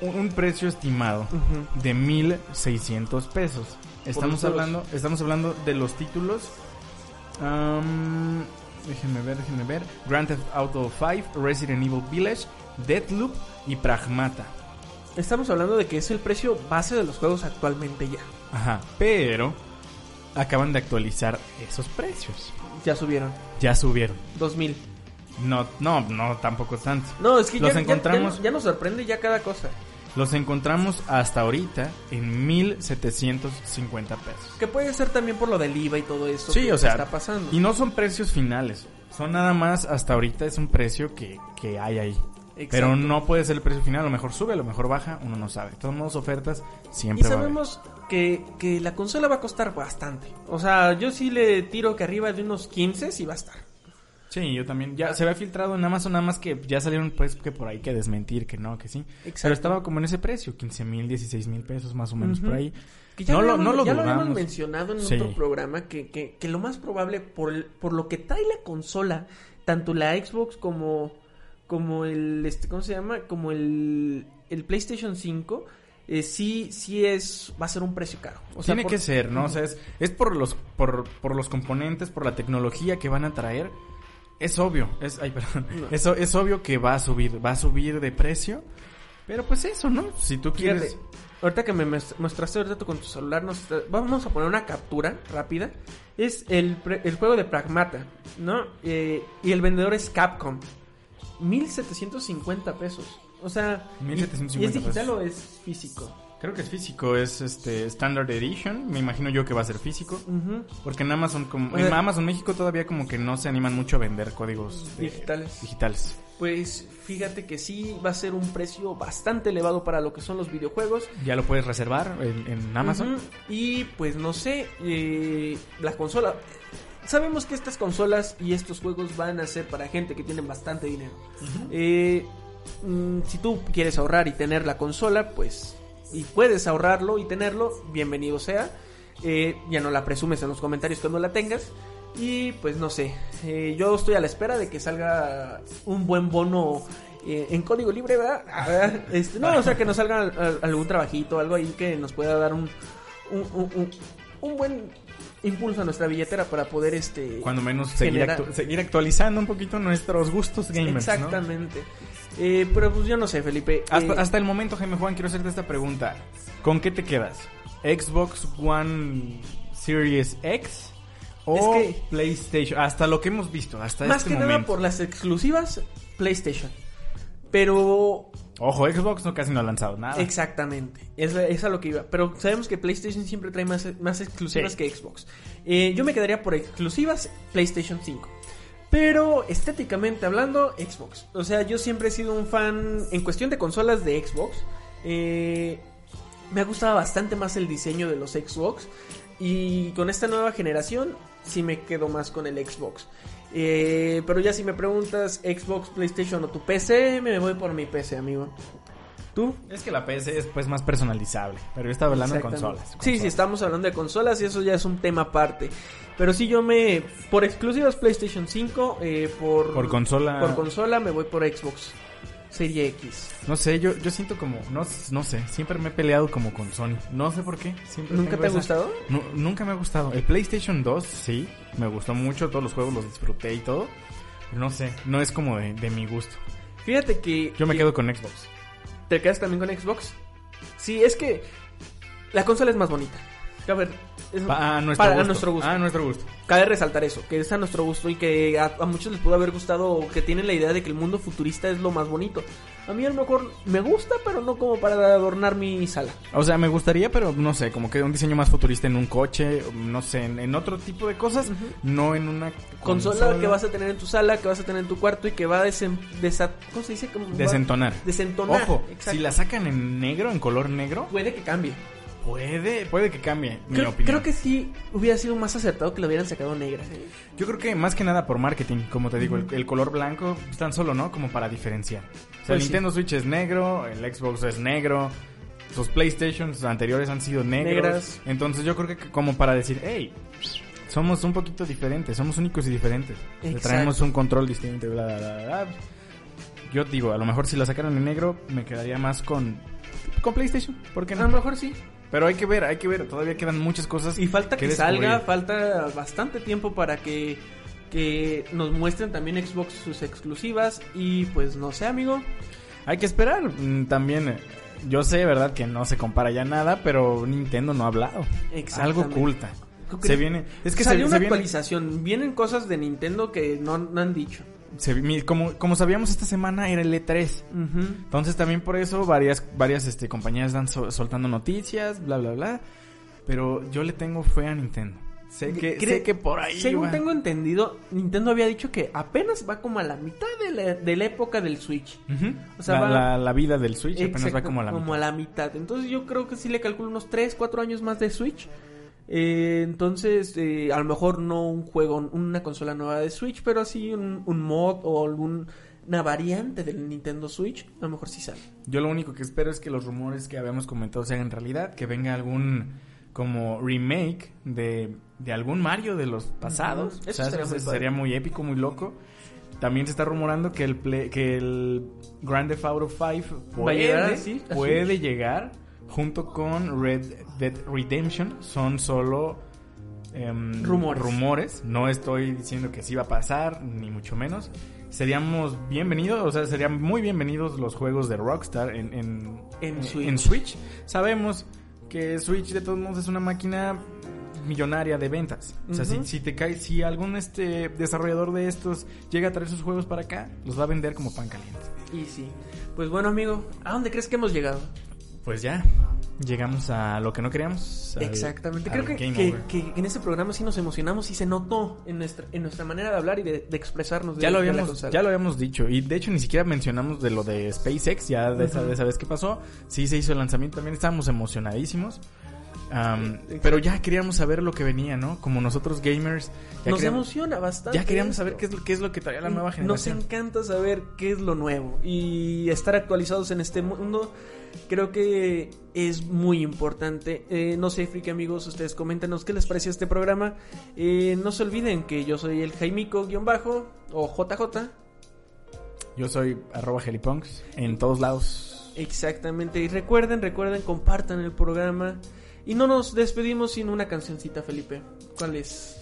Speaker 2: un, un precio estimado
Speaker 3: Ujú.
Speaker 2: de 1600 pesos. Estamos hablando, estamos hablando de los títulos. Am, déjenme ver, déjenme ver. Grand Theft Auto 5, Resident Evil Village, Deathloop y Pragmata.
Speaker 3: Estamos hablando de que es el precio base de los juegos actualmente ya.
Speaker 2: Ajá, pero acaban de actualizar esos precios.
Speaker 3: Ya subieron.
Speaker 2: Ya subieron.
Speaker 3: 2000.
Speaker 2: No, no, no, tampoco tanto.
Speaker 3: No, es que
Speaker 2: Los
Speaker 3: ya, ya-
Speaker 2: encontramos-
Speaker 3: ya, ya nos sorprende ya cada cosa.
Speaker 2: Los encontramos hasta ahorita en 1750 pesos.
Speaker 3: Que puede ser también por lo del IVA y todo eso.
Speaker 2: Sí,
Speaker 3: que
Speaker 2: o sea,
Speaker 3: está pasando.
Speaker 2: Y no son precios finales. Son nada más hasta ahorita es un precio que, que hay ahí.
Speaker 3: Exacto.
Speaker 2: Pero no puede ser el precio final. A lo mejor sube, a lo mejor baja. Uno no sabe. De todos modos, ofertas
Speaker 3: Y
Speaker 2: siempre va a haber.
Speaker 3: sabemos que, que la consola va a costar bastante. O sea, yo sí le tiro que arriba de unos 15 sí va a estar.
Speaker 2: Sí, yo también. Ya se había filtrado en Amazon, nada más que ya salieron pues que por ahí que desmentir, que no, que sí.
Speaker 3: Exacto.
Speaker 2: Pero estaba como en ese precio, 15 mil, 16 mil pesos más o menos por ahí.
Speaker 3: Que ya
Speaker 2: no, lo, no lo
Speaker 3: ya lo habíamos mencionado en
Speaker 2: Sí.
Speaker 3: otro programa que, que, que lo más probable por, el- por lo que trae la consola, tanto la Xbox como como el este ¿cómo se llama? como el, el PlayStation 5 eh, sí sí es va a ser un precio caro. O sea,
Speaker 2: Tiene
Speaker 3: por-
Speaker 2: que ser, ¿no? O sea, es, es por los por, por los componentes, por la tecnología que van a traer. Es obvio, es ay, perdón.
Speaker 3: No.
Speaker 2: Eso es obvio que va a subir, va a subir de precio. Pero pues eso, ¿no? Si tú
Speaker 3: Fíjate,
Speaker 2: quieres
Speaker 3: ahorita que me mostraste ahorita tú con tu celular, nos vamos a poner una captura rápida. Es el, el juego de Pragmata, ¿no? Eh, y el vendedor es Capcom. 1750 pesos. O sea, y-
Speaker 2: 1750
Speaker 3: ¿y es digital
Speaker 2: pesos.
Speaker 3: o es físico?
Speaker 2: Creo que es físico, es este Standard Edition, me imagino yo que va a ser físico, porque en Amazon como en Amazon México todavía como que no se animan mucho a vender códigos de-
Speaker 3: Digitales.
Speaker 2: digitales.
Speaker 3: Pues fíjate que sí va a ser un precio bastante elevado para lo que son los videojuegos.
Speaker 2: Ya lo puedes reservar en, en Amazon.
Speaker 3: Y pues no sé, eh, la consola. Sabemos que estas consolas y estos juegos van a ser para gente que tiene bastante dinero. Eh, mm, si tú quieres ahorrar y tener la consola, pues. Y puedes ahorrarlo y tenerlo, bienvenido sea. Eh, ya no la presumes en los comentarios cuando la tengas. Y pues no sé, eh, yo estoy a la espera de que salga un buen bono eh, en código libre, ¿verdad? Este, no, o sea, que nos salga al- algún trabajito, algo ahí que nos pueda dar un, un, un- un- buen impulso a nuestra billetera para poder este
Speaker 2: Cuando menos seguir, actu- seguir actualizando un poquito nuestros gustos gamers, ¿no?
Speaker 3: Eh, pero pues yo no sé, Felipe.
Speaker 2: Hasta,
Speaker 3: Eh,
Speaker 2: hasta el momento, Jaime Juan, quiero hacerte esta pregunta. ¿Con qué te quedas? ¿Xbox One Series X o
Speaker 3: Es que-
Speaker 2: PlayStation? Hasta lo que hemos visto, hasta
Speaker 3: más
Speaker 2: este
Speaker 3: que nada por las exclusivas PlayStation. Pero
Speaker 2: Ojo, Xbox no casi no ha lanzado nada.
Speaker 3: Exactamente, es, es a lo que iba. Pero sabemos que PlayStation siempre trae más, más exclusivas
Speaker 2: Sí.
Speaker 3: que Xbox. Eh, yo me quedaría por exclusivas PlayStation 5. Pero estéticamente hablando, Xbox. O sea, yo siempre he sido un fan en cuestión de consolas de Xbox. Eh, me ha gustado bastante más el diseño de los Xbox. Y con esta nueva generación, sí me quedo más con el Xbox. Eh, pero ya si me preguntas Xbox, PlayStation o tu PC, me voy por mi PC, amigo. ¿Tú?
Speaker 2: Es que la PC es pues más personalizable, pero yo estaba hablando de
Speaker 3: Exactamente.
Speaker 2: consolas.
Speaker 3: Sí, sí,
Speaker 2: consolas.
Speaker 3: estamos hablando de consolas y eso ya es un tema aparte. Pero sí, yo me. Por exclusivas PlayStation 5, eh, por.
Speaker 2: Por consola.
Speaker 3: Por consola me voy por Xbox Serie X.
Speaker 2: No sé, yo, yo siento como, no, no sé, siempre me he peleado como con Sony. No sé por qué. Siempre
Speaker 3: ¿Nunca te ha
Speaker 2: esa-
Speaker 3: gustado?
Speaker 2: Nu- nunca me ha gustado. El PlayStation 2, sí, me gustó mucho, todos los juegos los disfruté y todo. Pero no sé, no es como de, de mi gusto.
Speaker 3: Fíjate que.
Speaker 2: Yo me
Speaker 3: que-
Speaker 2: quedo con Xbox.
Speaker 3: ¿Te quedas también con Xbox? Sí, es que. La consola es más bonita. A ver. es-
Speaker 2: A nuestro
Speaker 3: para-
Speaker 2: gusto.
Speaker 3: a nuestro gusto.
Speaker 2: A nuestro gusto.
Speaker 3: Cabe resaltar eso, que es a nuestro gusto y que a, a muchos les pudo haber gustado, que tienen la idea de que el mundo futurista es lo más bonito. A mí a lo mejor me gusta, pero no como para adornar mi sala.
Speaker 2: O sea, me gustaría, pero no sé, como que un diseño más futurista en un coche, no sé, en, en otro tipo de cosas, no en una
Speaker 3: Consola, que vas a tener en tu sala, que vas a tener en tu cuarto y que va a desen, desa- ¿cómo se dice? Como va-
Speaker 2: desentonar.
Speaker 3: desentonar.
Speaker 2: Ojo,
Speaker 3: Exacto.
Speaker 2: si la sacan en negro, en color negro,
Speaker 3: Puede que cambie.
Speaker 2: Puede, puede que cambie mi
Speaker 3: Creo,
Speaker 2: opinión.
Speaker 3: creo que sí hubiera sido más acertado que lo hubieran sacado negra. ¿eh?
Speaker 2: Yo creo que más que nada por marketing, como te digo, el, el color blanco pues, tan solo, ¿no? Como para diferenciar. O sea,
Speaker 3: Pues
Speaker 2: el
Speaker 3: sí.
Speaker 2: Nintendo Switch es negro, el Xbox es negro, sus PlayStations anteriores han sido negros.
Speaker 3: Negras.
Speaker 2: Entonces yo creo que como para decir, hey, somos un poquito diferentes, somos únicos y diferentes. Le traemos un control distinto, bla, bla, bla, bla. Yo digo, a lo mejor si la sacaran en negro, me quedaría más con, con PlayStation. ¿Por qué
Speaker 3: A
Speaker 2: no?
Speaker 3: lo mejor sí.
Speaker 2: Pero hay que ver, hay que ver. Todavía quedan muchas cosas.
Speaker 3: Y falta que, salga, falta bastante tiempo para que que nos muestren también Xbox sus exclusivas y pues no sé, amigo.
Speaker 2: Hay que esperar. Mm, También, eh, yo sé, ¿verdad? Que no se compara ya nada, pero Nintendo no ha hablado. Algo oculta.
Speaker 3: ¿Tú
Speaker 2: Se viene. Es que
Speaker 3: salió
Speaker 2: se,
Speaker 3: una
Speaker 2: se viene.
Speaker 3: actualización, vienen cosas de Nintendo que no, no han dicho.
Speaker 2: Se como, como sabíamos, esta semana era el E3.
Speaker 3: Ujú.
Speaker 2: Entonces también por eso varias, varias este, compañías so- soltando noticias, bla, bla, bla. Pero yo le tengo fe a Nintendo. Sé que,
Speaker 3: Cre-
Speaker 2: sé que por ahí
Speaker 3: Según
Speaker 2: va.
Speaker 3: tengo entendido, Nintendo había dicho que apenas va como a la mitad de la, de la época del Switch.
Speaker 2: Ujú.
Speaker 3: O sea,
Speaker 2: la,
Speaker 3: va-
Speaker 2: la- la vida del Switch apenas va como a la mitad.
Speaker 3: mitad. Entonces yo creo que sí le calculo unos 3, 4 años más de Switch. Eh, entonces, eh, a lo mejor no un juego, una consola nueva de Switch, pero sí un, un mod o alguna variante del Nintendo Switch, a lo mejor sí sale.
Speaker 2: Yo lo único que espero es que los rumores que habíamos comentado se hagan realidad, que venga algún como remake de, de algún Mario de los pasados.
Speaker 3: Eso muy
Speaker 2: sería muy épico, muy loco. También se está rumorando que el play- que el Grand Theft Auto 5
Speaker 3: Va a
Speaker 2: puede,
Speaker 3: llegar
Speaker 2: puede llegar junto con Red Dead Redemption. Son solo em,
Speaker 3: Rumores.
Speaker 2: rumores. No estoy diciendo que sí va a pasar, ni mucho menos. Seríamos bienvenidos, o sea, serían muy bienvenidos los juegos de Rockstar en, en,
Speaker 3: En Switch.
Speaker 2: en Switch. Sabemos que Switch de todos modos es una máquina millonaria de ventas. O sea, si, si te cae, si algún este desarrollador de estos llega a traer sus juegos para acá, los va a vender como pan caliente.
Speaker 3: Y sí. Pues bueno, amigo, ¿a dónde crees que hemos llegado?
Speaker 2: Pues ya, llegamos a lo que no queríamos. al-
Speaker 3: Exactamente. Creo que, que, en este programa sí nos emocionamos y se notó en nuestra, en nuestra manera de hablar y de, de expresarnos. de-
Speaker 2: Ya lo, habíamos, ya lo habíamos dicho. Y de hecho ni siquiera mencionamos de lo de SpaceX, ya de esa, de esa vez que pasó. Sí se hizo el lanzamiento, también estábamos emocionadísimos.
Speaker 3: Exacto.
Speaker 2: pero ya queríamos saber lo que venía, ¿no? Como nosotros gamers, ya
Speaker 3: Nos emociona bastante.
Speaker 2: ya queríamos
Speaker 3: esto.
Speaker 2: saber qué es, lo- qué es lo que traía la nueva
Speaker 3: Nos
Speaker 2: generación.
Speaker 3: encanta saber qué es lo nuevo y estar actualizados en este mundo. Creo que es muy importante. Eh, no sé, friki amigos, ustedes coméntenos qué les pareció este programa. Eh, no se olviden que yo soy el Jaimico-bajo o JJ.
Speaker 2: Yo soy arroba helipunks en todos lados.
Speaker 3: Exactamente. Y recuerden, recuerden, compartan el programa. Y no nos despedimos sin una cancioncita, Felipe. ¿Cuál es?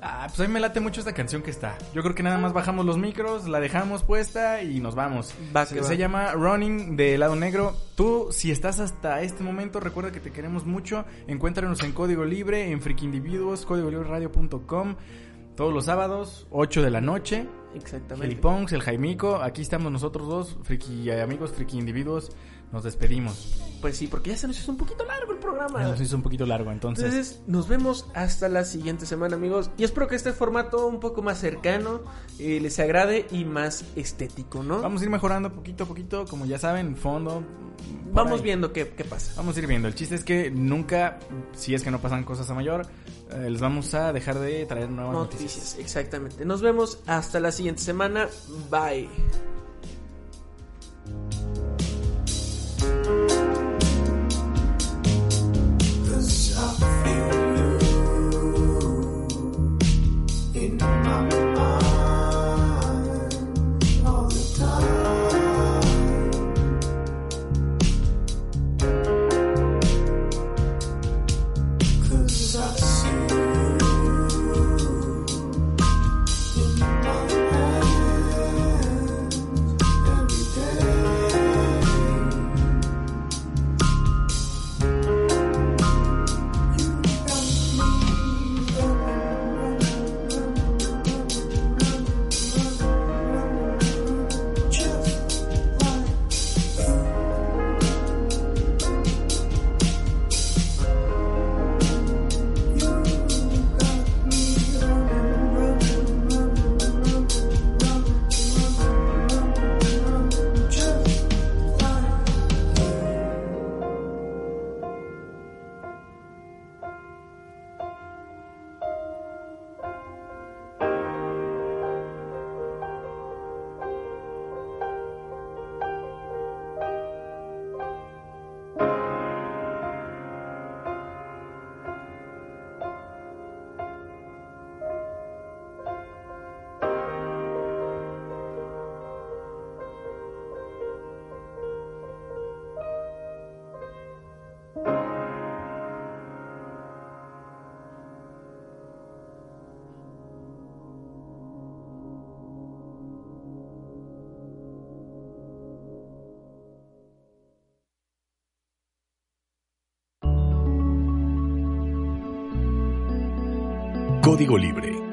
Speaker 2: Ah, pues a mí me late mucho esta canción que está. Yo creo que nada más bajamos los micros, la dejamos puesta y nos vamos.
Speaker 3: Va que
Speaker 2: se,
Speaker 3: va.
Speaker 2: se llama Running de Lado Negro. Tú, si estás hasta este momento, recuerda que te queremos mucho. Encuéntranos en Código Libre, en Freaky Individuos, códigolibreradio.com. Todos los sábados, 8 de la noche.
Speaker 3: Exactamente.
Speaker 2: Felipongs, el Jaimico. Aquí estamos nosotros dos, Friki amigos, Friki Individuos. Nos despedimos.
Speaker 3: Pues sí, porque ya se nos hizo un poquito largo el programa.
Speaker 2: Nos hizo un poquito largo, entonces.
Speaker 3: Entonces, nos vemos hasta la siguiente semana, amigos. Y espero que este formato un poco más cercano eh, les agrade y más estético, ¿no?
Speaker 2: Vamos a ir mejorando poquito a poquito, como ya saben, fondo.
Speaker 3: Vamos
Speaker 2: ahí.
Speaker 3: viendo qué, qué pasa.
Speaker 2: Vamos a ir viendo. El chiste es que nunca, si es que no pasan cosas a mayor, eh, les vamos a dejar de traer nuevas noticias.
Speaker 3: Noticias, exactamente. Nos vemos hasta la siguiente semana. Bye.
Speaker 1: Libre